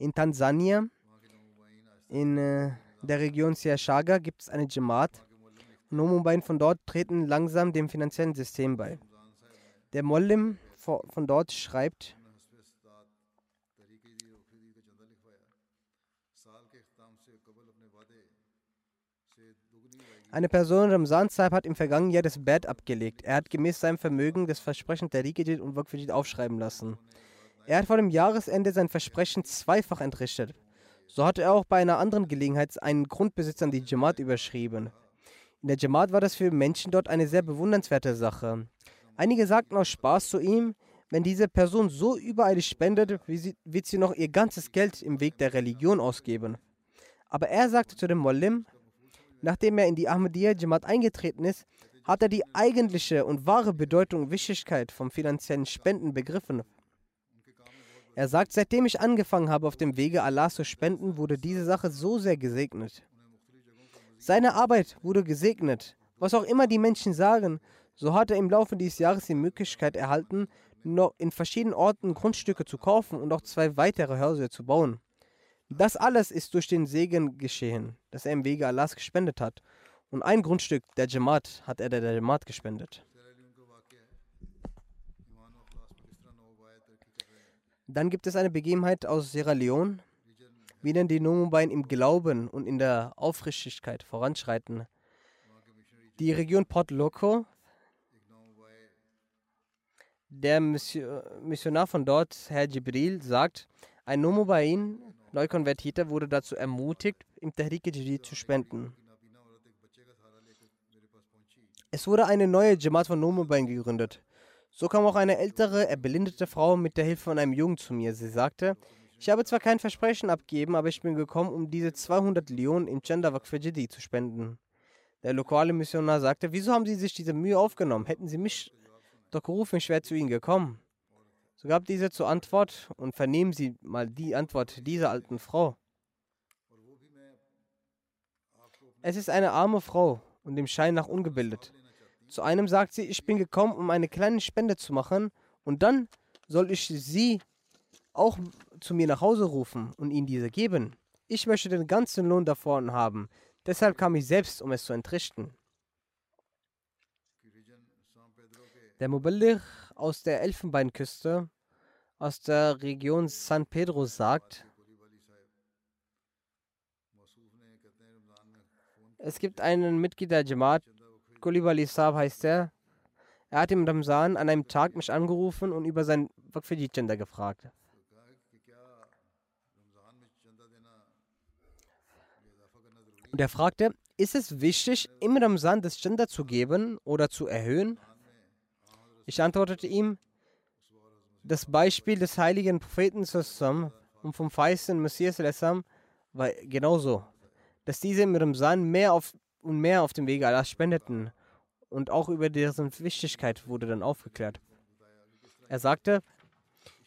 [SPEAKER 2] In Tansania, in äh, der Region Siashaga, gibt es eine Jamaat, Nomubain von dort treten langsam dem finanziellen System bei. Der Mollim von dort schreibt, Eine Person Ramzan Saib hat im vergangenen Jahr das Bett abgelegt. Er hat gemäß seinem Vermögen das Versprechen der Rikidit und Waqfidit aufschreiben lassen. Er hat vor dem Jahresende sein Versprechen zweifach entrichtet. So hat er auch bei einer anderen Gelegenheit einen Grundbesitz an die Jamaat überschrieben. In der Jamaat war das für Menschen dort eine sehr bewundernswerte Sache. Einige sagten aus Spaß zu ihm, wenn diese Person so übereilig spendet, wird sie noch ihr ganzes Geld im Weg der Religion ausgeben. Aber er sagte zu dem Mollim, nachdem er in die Ahmadiyya Jamaat eingetreten ist, hat er die eigentliche und wahre Bedeutung und Wichtigkeit vom finanziellen Spenden begriffen. Er sagt, seitdem ich angefangen habe, auf dem Wege Allah zu spenden, wurde diese Sache so sehr gesegnet. Seine Arbeit wurde gesegnet. Was auch immer die Menschen sagen, so hat er im Laufe dieses Jahres die Möglichkeit erhalten, noch in verschiedenen Orten Grundstücke zu kaufen und auch zwei weitere Häuser zu bauen. Das alles ist durch den Segen geschehen, das er im Wege Allahs gespendet hat. Und ein Grundstück der Jamaat hat er der Jamaat gespendet. Dann gibt es eine Begebenheit aus Sierra Leone, wie denn die Nomubain im Glauben und in der Aufrichtigkeit voranschreiten. Die Region Port Loco, der Missionar von dort, Herr Jibril, sagt, ein Nomubain, Neukonvertierter, wurde dazu ermutigt, im Tahrik Jadid zu spenden. Es wurde eine neue Jamaat von Nomubain gegründet. So kam auch eine ältere, erblindete Frau mit der Hilfe von einem Jungen zu mir. Sie sagte, ich habe zwar kein Versprechen abgegeben, aber ich bin gekommen, um diese 200 Leonen in Chandavak für Jedi zu spenden. Der lokale Missionar sagte, wieso haben Sie sich diese Mühe aufgenommen? Hätten Sie mich doch gerufen, ich wäre zu Ihnen gekommen. So gab diese zur Antwort und vernehmen Sie mal die Antwort dieser alten Frau. Es ist eine arme Frau und dem Schein nach ungebildet. Zu einem sagt sie, ich bin gekommen, um eine kleine Spende zu machen und dann soll ich sie auch zu mir nach Hause rufen und ihnen diese geben. Ich möchte den ganzen Lohn davon haben. Deshalb kam ich selbst, um es zu entrichten. Der Muballigh aus der Elfenbeinküste, aus der Region San Pedro sagt, es gibt einen Mitglied der Jamaat, Kulibali Saab heißt er. Er hat im Ramsan an einem Tag mich angerufen und über sein Waqfiji-Gender gefragt. Und er fragte, ist es wichtig, im Ramsan das Gender zu geben oder zu erhöhen? Ich antwortete ihm, das Beispiel des heiligen Propheten und vom feisten Messias war genauso, dass diese im Ramsan mehr auf und mehr auf dem Wege Allahs spendeten und auch über deren Wichtigkeit wurde dann aufgeklärt. Er sagte,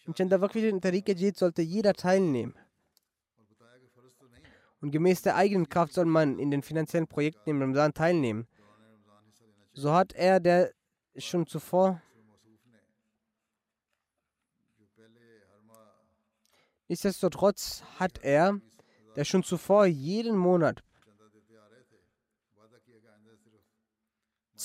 [SPEAKER 2] im Chandavakri Tariqa sollte jeder teilnehmen. Und gemäß der eigenen Kraft soll man in den finanziellen Projekten im Ramsan teilnehmen. So hat er, der schon zuvor Nichtsdestotrotz hat er, der schon zuvor jeden Monat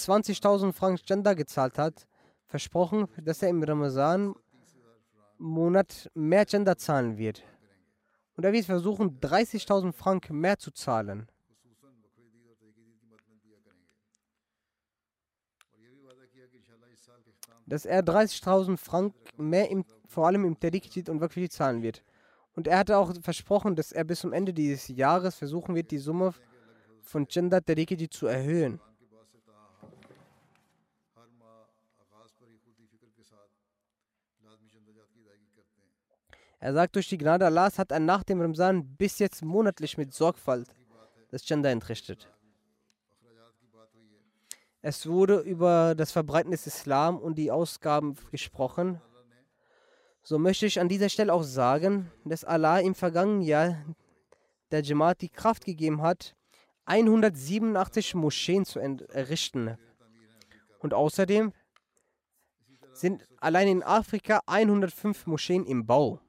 [SPEAKER 2] 20.000 Franken Gender gezahlt hat, versprochen, dass er im Ramazan-Monat mehr Gender zahlen wird. Und er wird versuchen, 30.000 Franken mehr zu zahlen. Dass er 30.000 Franken mehr im, vor allem im Tariqjid und wirklich zahlen wird. Und er hatte auch versprochen, dass er bis zum Ende dieses Jahres versuchen wird, die Summe von Gender Tariqjid zu erhöhen. Er sagt, durch die Gnade Allahs hat er nach dem Ramsan bis jetzt monatlich mit Sorgfalt das Gender entrichtet. Es wurde über das Verbreiten des Islam und die Ausgaben gesprochen. So möchte ich an dieser Stelle auch sagen, dass Allah im vergangenen Jahr der Jamaat die Kraft gegeben hat, 187 Moscheen zu errichten. Und außerdem sind allein in Afrika 105 Moscheen im Bau.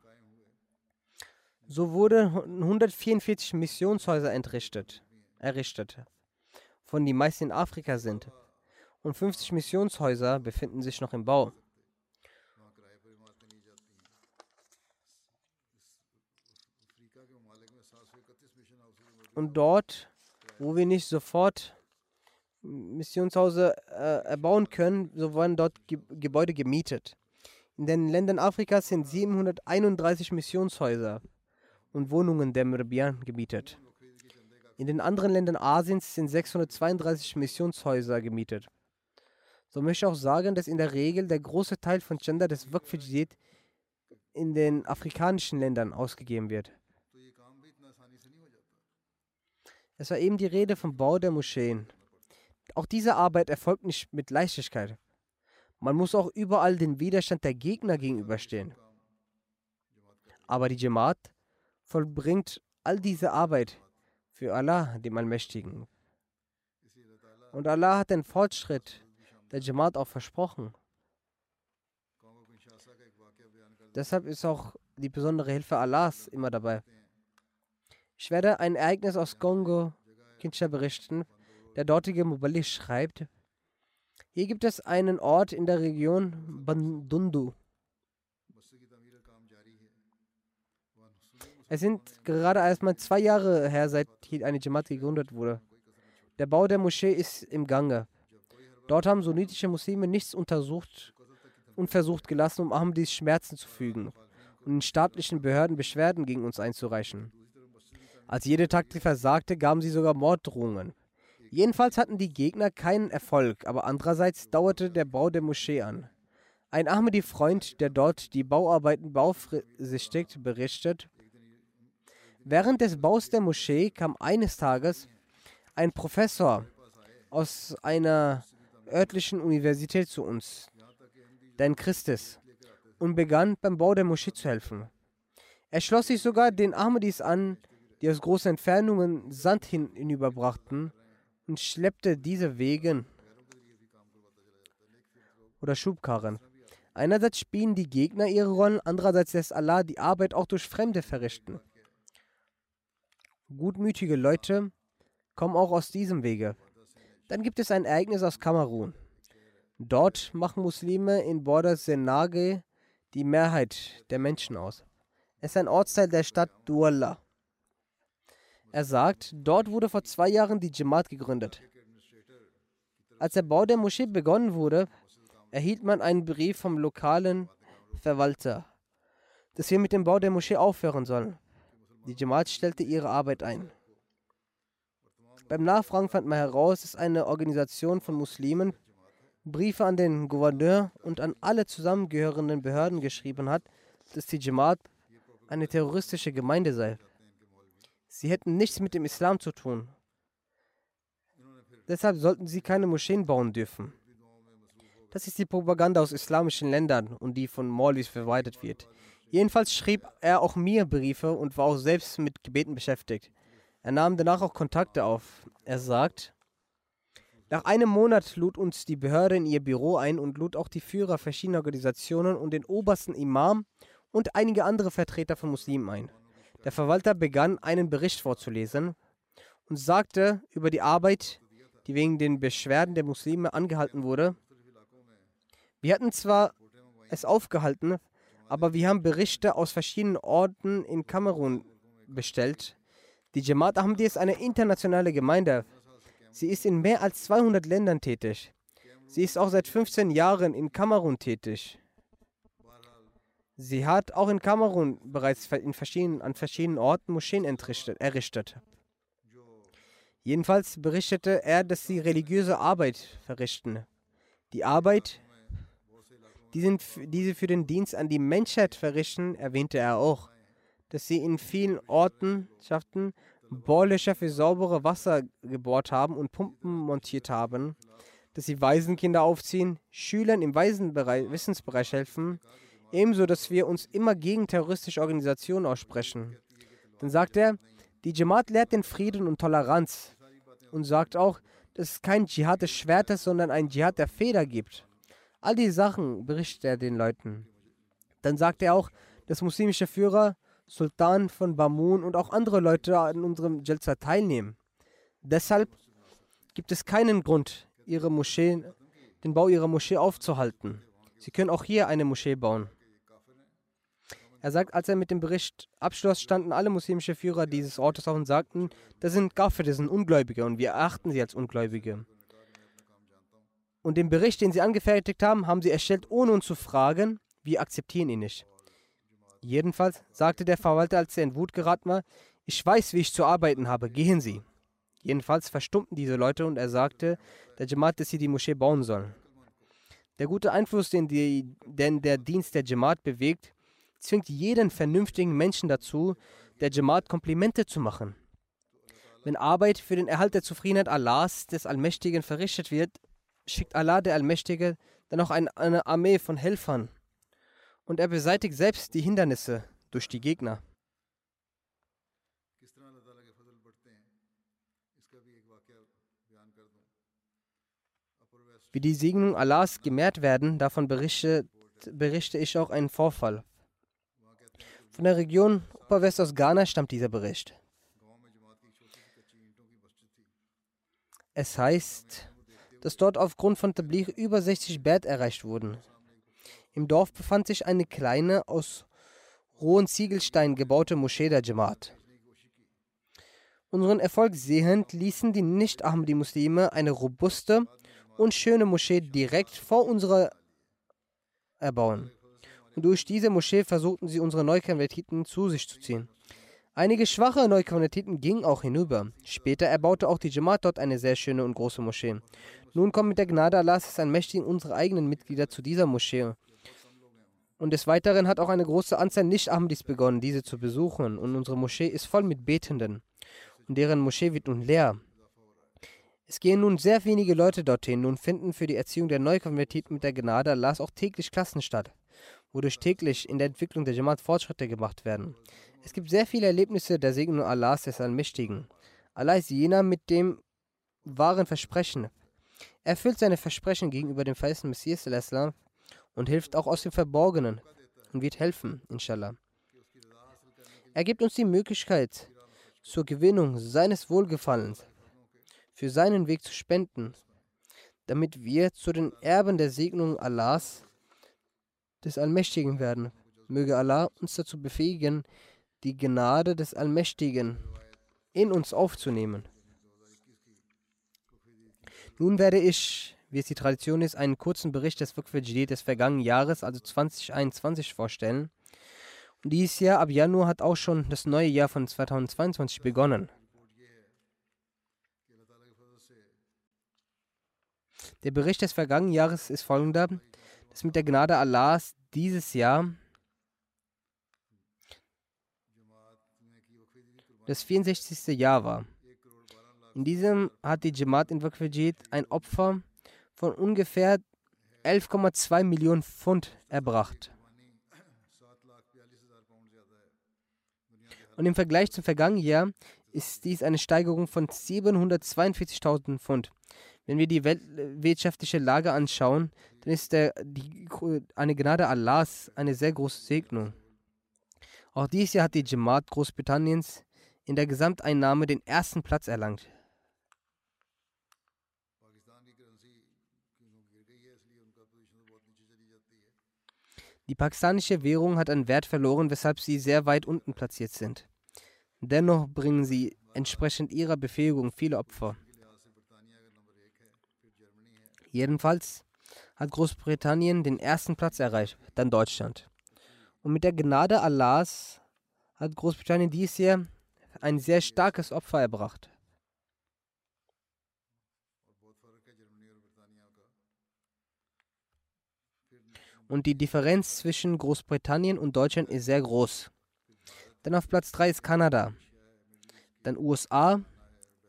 [SPEAKER 2] So wurden 144 Missionshäuser entrichtet, errichtet, von die meisten in Afrika sind. Und 50 Missionshäuser befinden sich noch im Bau. Und dort, wo wir nicht sofort Missionshäuser äh, erbauen können, so werden dort Ge Gebäude gemietet. In den Ländern Afrikas sind 731 Missionshäuser und Wohnungen der Meribian gemietet. In den anderen Ländern Asiens sind 632 Missionshäuser gemietet. So möchte ich auch sagen, dass in der Regel der große Teil von Gender des Waqf-Jidid in den afrikanischen Ländern ausgegeben wird. Es war eben die Rede vom Bau der Moscheen. Auch diese Arbeit erfolgt nicht mit Leichtigkeit. Man muss auch überall den Widerstand der Gegner gegenüberstehen. Aber die Jamaat vollbringt all diese Arbeit für Allah, dem Allmächtigen. Und Allah hat den Fortschritt der Jamaat auch versprochen. Deshalb ist auch die besondere Hilfe Allahs immer dabei. Ich werde ein Ereignis aus Kongo, Kinshasa berichten. Der dortige Mubali schreibt, hier gibt es einen Ort in der Region Bandundu. Es sind gerade erst mal zwei Jahre her, seit hier eine Jamaat gegründet wurde. Der Bau der Moschee ist im Gange. Dort haben sunnitische Muslime nichts untersucht und versucht gelassen, um Ahmadis Schmerzen zu fügen und in staatlichen Behörden Beschwerden gegen uns einzureichen. Als jede Taktik versagte, gaben sie sogar Morddrohungen. Jedenfalls hatten die Gegner keinen Erfolg, aber andererseits dauerte der Bau der Moschee an. Ein Ahmadi-Freund, der dort die Bauarbeiten beaufsichtigt, berichtet, Während des Baus der Moschee kam eines Tages ein Professor aus einer örtlichen Universität zu uns, dein Christus, und begann beim Bau der Moschee zu helfen. Er schloss sich sogar den Ahmadis an, die aus großen Entfernungen Sand hinüberbrachten und schleppte diese Wegen oder Schubkarren. Einerseits spielen die Gegner ihre Rollen, andererseits lässt Allah die Arbeit auch durch Fremde verrichten. Gutmütige Leute kommen auch aus diesem Wege. Dann gibt es ein Ereignis aus Kamerun. Dort machen Muslime in Border Senage die Mehrheit der Menschen aus. Es ist ein Ortsteil der Stadt Douala. Er sagt, dort wurde vor zwei Jahren die Jamaat gegründet. Als der Bau der Moschee begonnen wurde, erhielt man einen Brief vom lokalen Verwalter, dass wir mit dem Bau der Moschee aufhören sollen. Die Jamaat stellte ihre Arbeit ein. Beim Nachfragen fand man heraus, dass eine Organisation von Muslimen Briefe an den Gouverneur und an alle zusammengehörenden Behörden geschrieben hat, dass die Jamaat eine terroristische Gemeinde sei. Sie hätten nichts mit dem Islam zu tun. Deshalb sollten sie keine Moscheen bauen dürfen. Das ist die Propaganda aus islamischen Ländern und die von Maulvis verbreitet wird. Jedenfalls schrieb er auch mir Briefe und war auch selbst mit Gebeten beschäftigt. Er nahm danach auch Kontakte auf. Er sagt, nach einem Monat lud uns die Behörde in ihr Büro ein und lud auch die Führer verschiedener Organisationen und den obersten Imam und einige andere Vertreter von Muslimen ein. Der Verwalter begann einen Bericht vorzulesen und sagte über die Arbeit, die wegen den Beschwerden der Muslime angehalten wurde, wir hatten zwar es aufgehalten, aber wir haben Berichte aus verschiedenen Orten in Kamerun bestellt. Die Jamaat Ahmadi ist eine internationale Gemeinde. Sie ist in mehr als 200 Ländern tätig. Sie ist auch seit 15 Jahren in Kamerun tätig. Sie hat auch in Kamerun bereits in verschiedenen, an verschiedenen Orten Moscheen errichtet. Jedenfalls berichtete er, dass sie religiöse Arbeit verrichten. Die Arbeit, die, sind, die sie für den Dienst an die Menschheit verrichten, erwähnte er auch, dass sie in vielen Orten schafften, Bohrlöcher für saubere Wasser gebohrt haben und Pumpen montiert haben, dass sie Waisenkinder aufziehen, Schülern im Wissensbereich helfen, ebenso, dass wir uns immer gegen terroristische Organisationen aussprechen. Dann sagt er, die Jamaat lehrt den Frieden und Toleranz und sagt auch, dass es kein Dschihad des Schwertes, sondern ein Dschihad der Feder gibt. All die Sachen berichtet er den Leuten. Dann sagt er auch, dass muslimische Führer, Sultan von Bamun und auch andere Leute an unserem Jalsa teilnehmen. Deshalb gibt es keinen Grund, ihre Moscheen, den Bau ihrer Moschee aufzuhalten. Sie können auch hier eine Moschee bauen. Er sagt, als er mit dem Bericht abschloss, standen alle muslimischen Führer dieses Ortes auf und sagten, das sind Kafir, das sind Ungläubige und wir erachten sie als Ungläubige. Und den Bericht, den sie angefertigt haben, haben sie erstellt, ohne uns zu fragen. Wir akzeptieren ihn nicht. Jedenfalls sagte der Verwalter, als er in Wut geraten war, ich weiß, wie ich zu arbeiten habe, gehen Sie. Jedenfalls verstummten diese Leute und er sagte der Jamaat, dass sie die Moschee bauen sollen. Der gute Einfluss, den, die, den der Dienst der Jamaat bewegt, zwingt jeden vernünftigen Menschen dazu, der Jamaat Komplimente zu machen. Wenn Arbeit für den Erhalt der Zufriedenheit Allahs, des Allmächtigen, verrichtet wird, schickt Allah, der Allmächtige, dann auch eine Armee von Helfern. Und er beseitigt selbst die Hindernisse durch die Gegner. Wie die Segnung Allahs gemehrt werden, davon berichte, berichte ich auch einen Vorfall. Von der Region Oberwest aus Ghana stammt dieser Bericht. Es heißt, dass dort aufgrund von Tabligh über 60 Bert erreicht wurden. Im Dorf befand sich eine kleine, aus rohen Ziegelsteinen gebaute Moschee der Jamaat. Unseren Erfolg sehend ließen die Nicht-Ahmadi-Muslime eine robuste und schöne Moschee direkt vor unserer erbauen. Und durch diese Moschee versuchten sie unsere Neukonvertiten zu sich zu ziehen. Einige schwache Neukonvertiten gingen auch hinüber. Später erbaute auch die Jamaat dort eine sehr schöne und große Moschee. Nun kommt mit der Gnade Allahs ein Mächtigen unsere eigenen Mitglieder zu dieser Moschee. Und des Weiteren hat auch eine große Anzahl Nicht-Ahmadis begonnen, diese zu besuchen. Und unsere Moschee ist voll mit Betenden. Und deren Moschee wird nun leer. Es gehen nun sehr wenige Leute dorthin. Nun finden für die Erziehung der Neukonvertiten mit der Gnade Allahs auch täglich Klassen statt, wodurch täglich in der Entwicklung der Jamaat Fortschritte gemacht werden. Es gibt sehr viele Erlebnisse der Segnung Allahs des Allmächtigen. Allah ist jener mit dem wahren Versprechen. Er erfüllt seine Versprechen gegenüber dem verheißenen Messias und hilft auch aus dem Verborgenen und wird helfen, inshallah. Er gibt uns die Möglichkeit zur Gewinnung seines Wohlgefallens für seinen Weg zu spenden, damit wir zu den Erben der Segnung Allahs, des Allmächtigen werden. Möge Allah uns dazu befähigen, die Gnade des Allmächtigen in uns aufzunehmen. Nun werde ich, wie es die Tradition ist, einen kurzen Bericht des Waqf des vergangenen Jahres, also 2021, vorstellen. Und dieses Jahr, ab Januar, hat auch schon das neue Jahr von 2022 begonnen. Der Bericht des vergangenen Jahres ist folgender, dass mit der Gnade Allahs dieses Jahr das 64. Jahr war. In diesem hat die Jamaat in Waqfijid ein Opfer von ungefähr 11,2 Millionen Pfund erbracht. Und im Vergleich zum vergangenen Jahr ist dies eine Steigerung von 742.000 Pfund. Wenn wir die wirtschaftliche Lage anschauen, dann ist der, die, eine Gnade Allahs eine sehr große Segnung. Auch dieses Jahr hat die Jamaat Großbritanniens in der Gesamteinnahme den ersten Platz erlangt. Die pakistanische Währung hat an Wert verloren, weshalb sie sehr weit unten platziert sind. Dennoch bringen sie entsprechend ihrer Befähigung viele Opfer. Jedenfalls hat Großbritannien den ersten Platz erreicht, dann Deutschland. Und mit der Gnade Allahs hat Großbritannien dieses Jahr ein sehr starkes Opfer erbracht. Und die Differenz zwischen Großbritannien und Deutschland ist sehr groß. Dann auf Platz 3 ist Kanada, dann USA,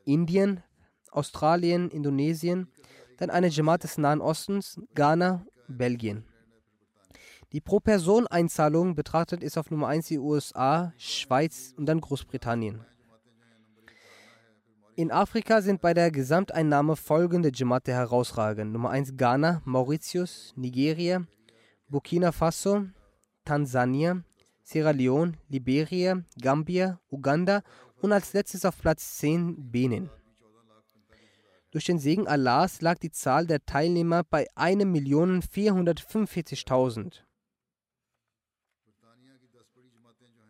[SPEAKER 2] Indien, Australien, Indonesien, dann eine Jamaat des Nahen Ostens, Ghana, Belgien. Die Pro-Person-Einzahlung betrachtet ist auf Nummer 1 die USA, Schweiz und dann Großbritannien. In Afrika sind bei der Gesamteinnahme folgende Jamaate herausragend. Nummer 1 Ghana, Mauritius, Nigeria, Burkina Faso, Tansania, Sierra Leone, Liberia, Gambia, Uganda und als letztes auf Platz 10 Benin. Durch den Segen Allahs lag die Zahl der Teilnehmer bei 1.445.000.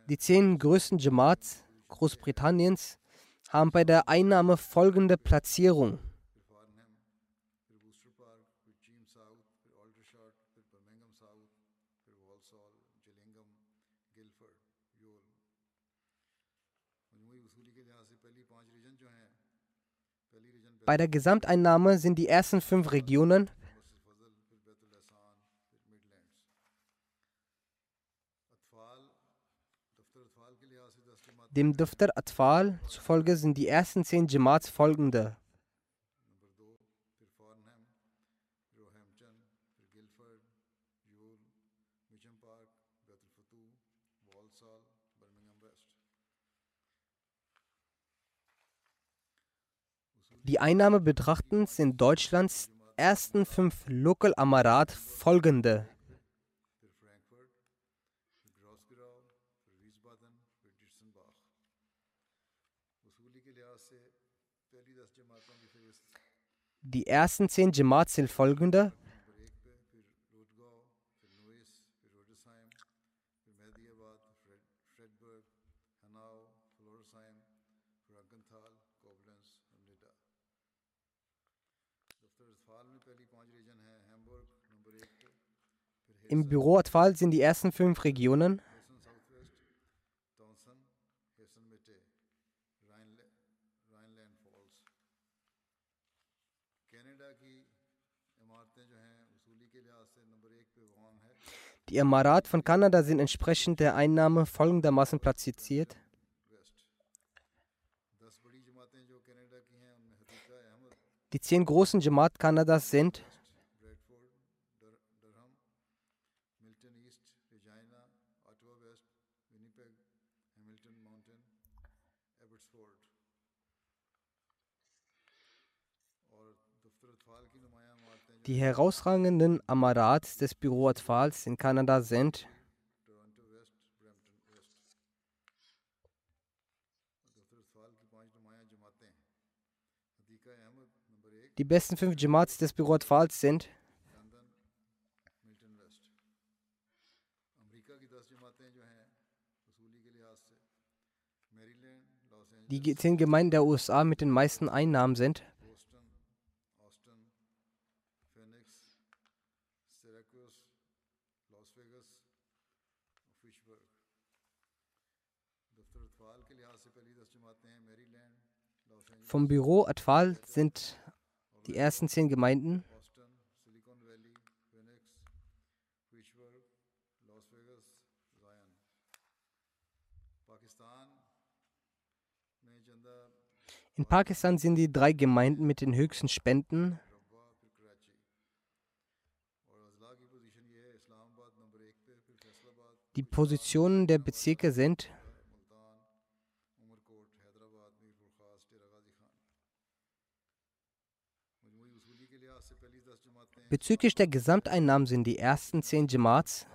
[SPEAKER 2] Die zehn größten Jamaats Großbritanniens haben bei der Einnahme folgende Platzierung. Bei der Gesamteinnahme sind die ersten fünf Regionen Dem Duftar Atfal zufolge sind die ersten zehn Jamaats folgende. Die Einnahme betrachten sind Deutschlands ersten fünf Local Amarat folgende. Die ersten zehn Jamaats sind folgende. Im Büro Atfal sind die ersten fünf Regionen. Die Emirat von Kanada sind entsprechend der Einnahme folgendermaßen platziert. Die zehn großen Jamaat Kanadas sind Die herausragenden Amarats des Büro Atfals in Kanada sind Die besten fünf Jamaats des Büro Atfals sind die zehn Gemeinden der USA mit den meisten Einnahmen sind Vom Büro Atfal sind die ersten zehn Gemeinden In Pakistan sind die drei Gemeinden mit den höchsten Spenden. Die Positionen der Bezirke sind Bezüglich der Gesamteinnahmen sind die ersten zehn Jamaats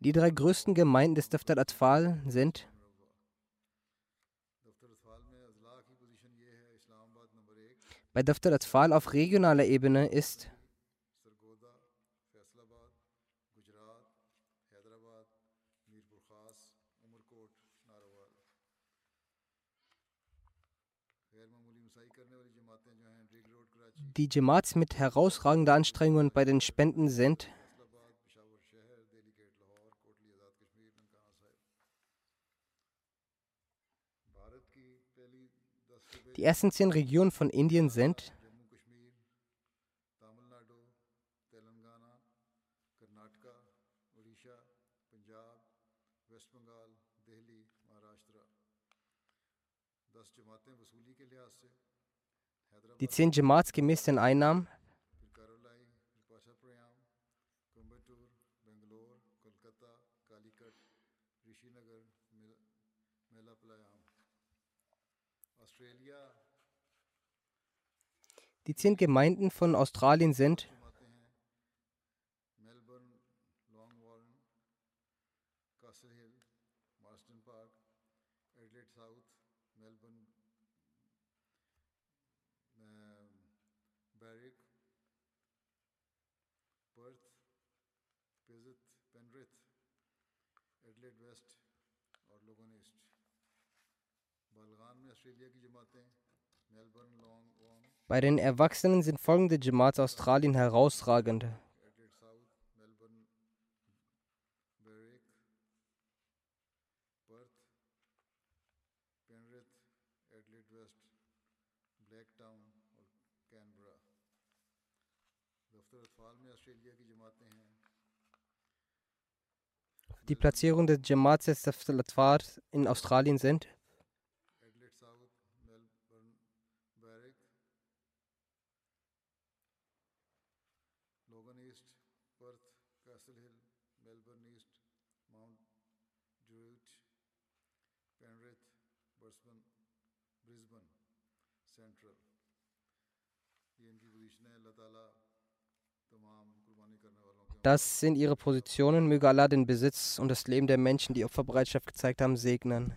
[SPEAKER 2] Die drei größten Gemeinden des Daftar Atfal sind bei Daftar Atfal auf regionaler Ebene ist die Jemats mit herausragender Anstrengungen bei den Spenden sind. Die ersten zehn Regionen von Indien sind die zehn Jamats gemäß den Einnahmen. Die zehn Gemeinden von Australien sind Bei den Erwachsenen sind folgende Jamaats Australien herausragend. Die Platzierung des Jamaats in Australien sind?
[SPEAKER 1] East, Perth, Castle Hill, Melbourne East, Mount Druitt, Penrith, Brisbane, Brisbane Central.
[SPEAKER 2] Das sind ihre Positionen. Möge Allah den Besitz und das Leben der Menschen, die Opferbereitschaft gezeigt haben, segnen.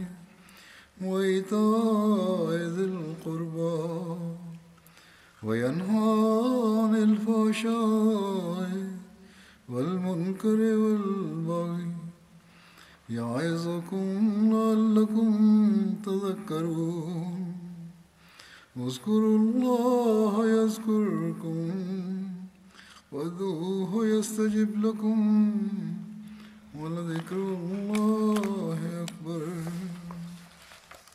[SPEAKER 1] وإيتاء ذي القربى وينهى عن الفحشاء والمنكر والبغي يعظكم لعلكم تذكرون اذكروا الله يذكركم وادعوه يستجب لكم ولذكر الله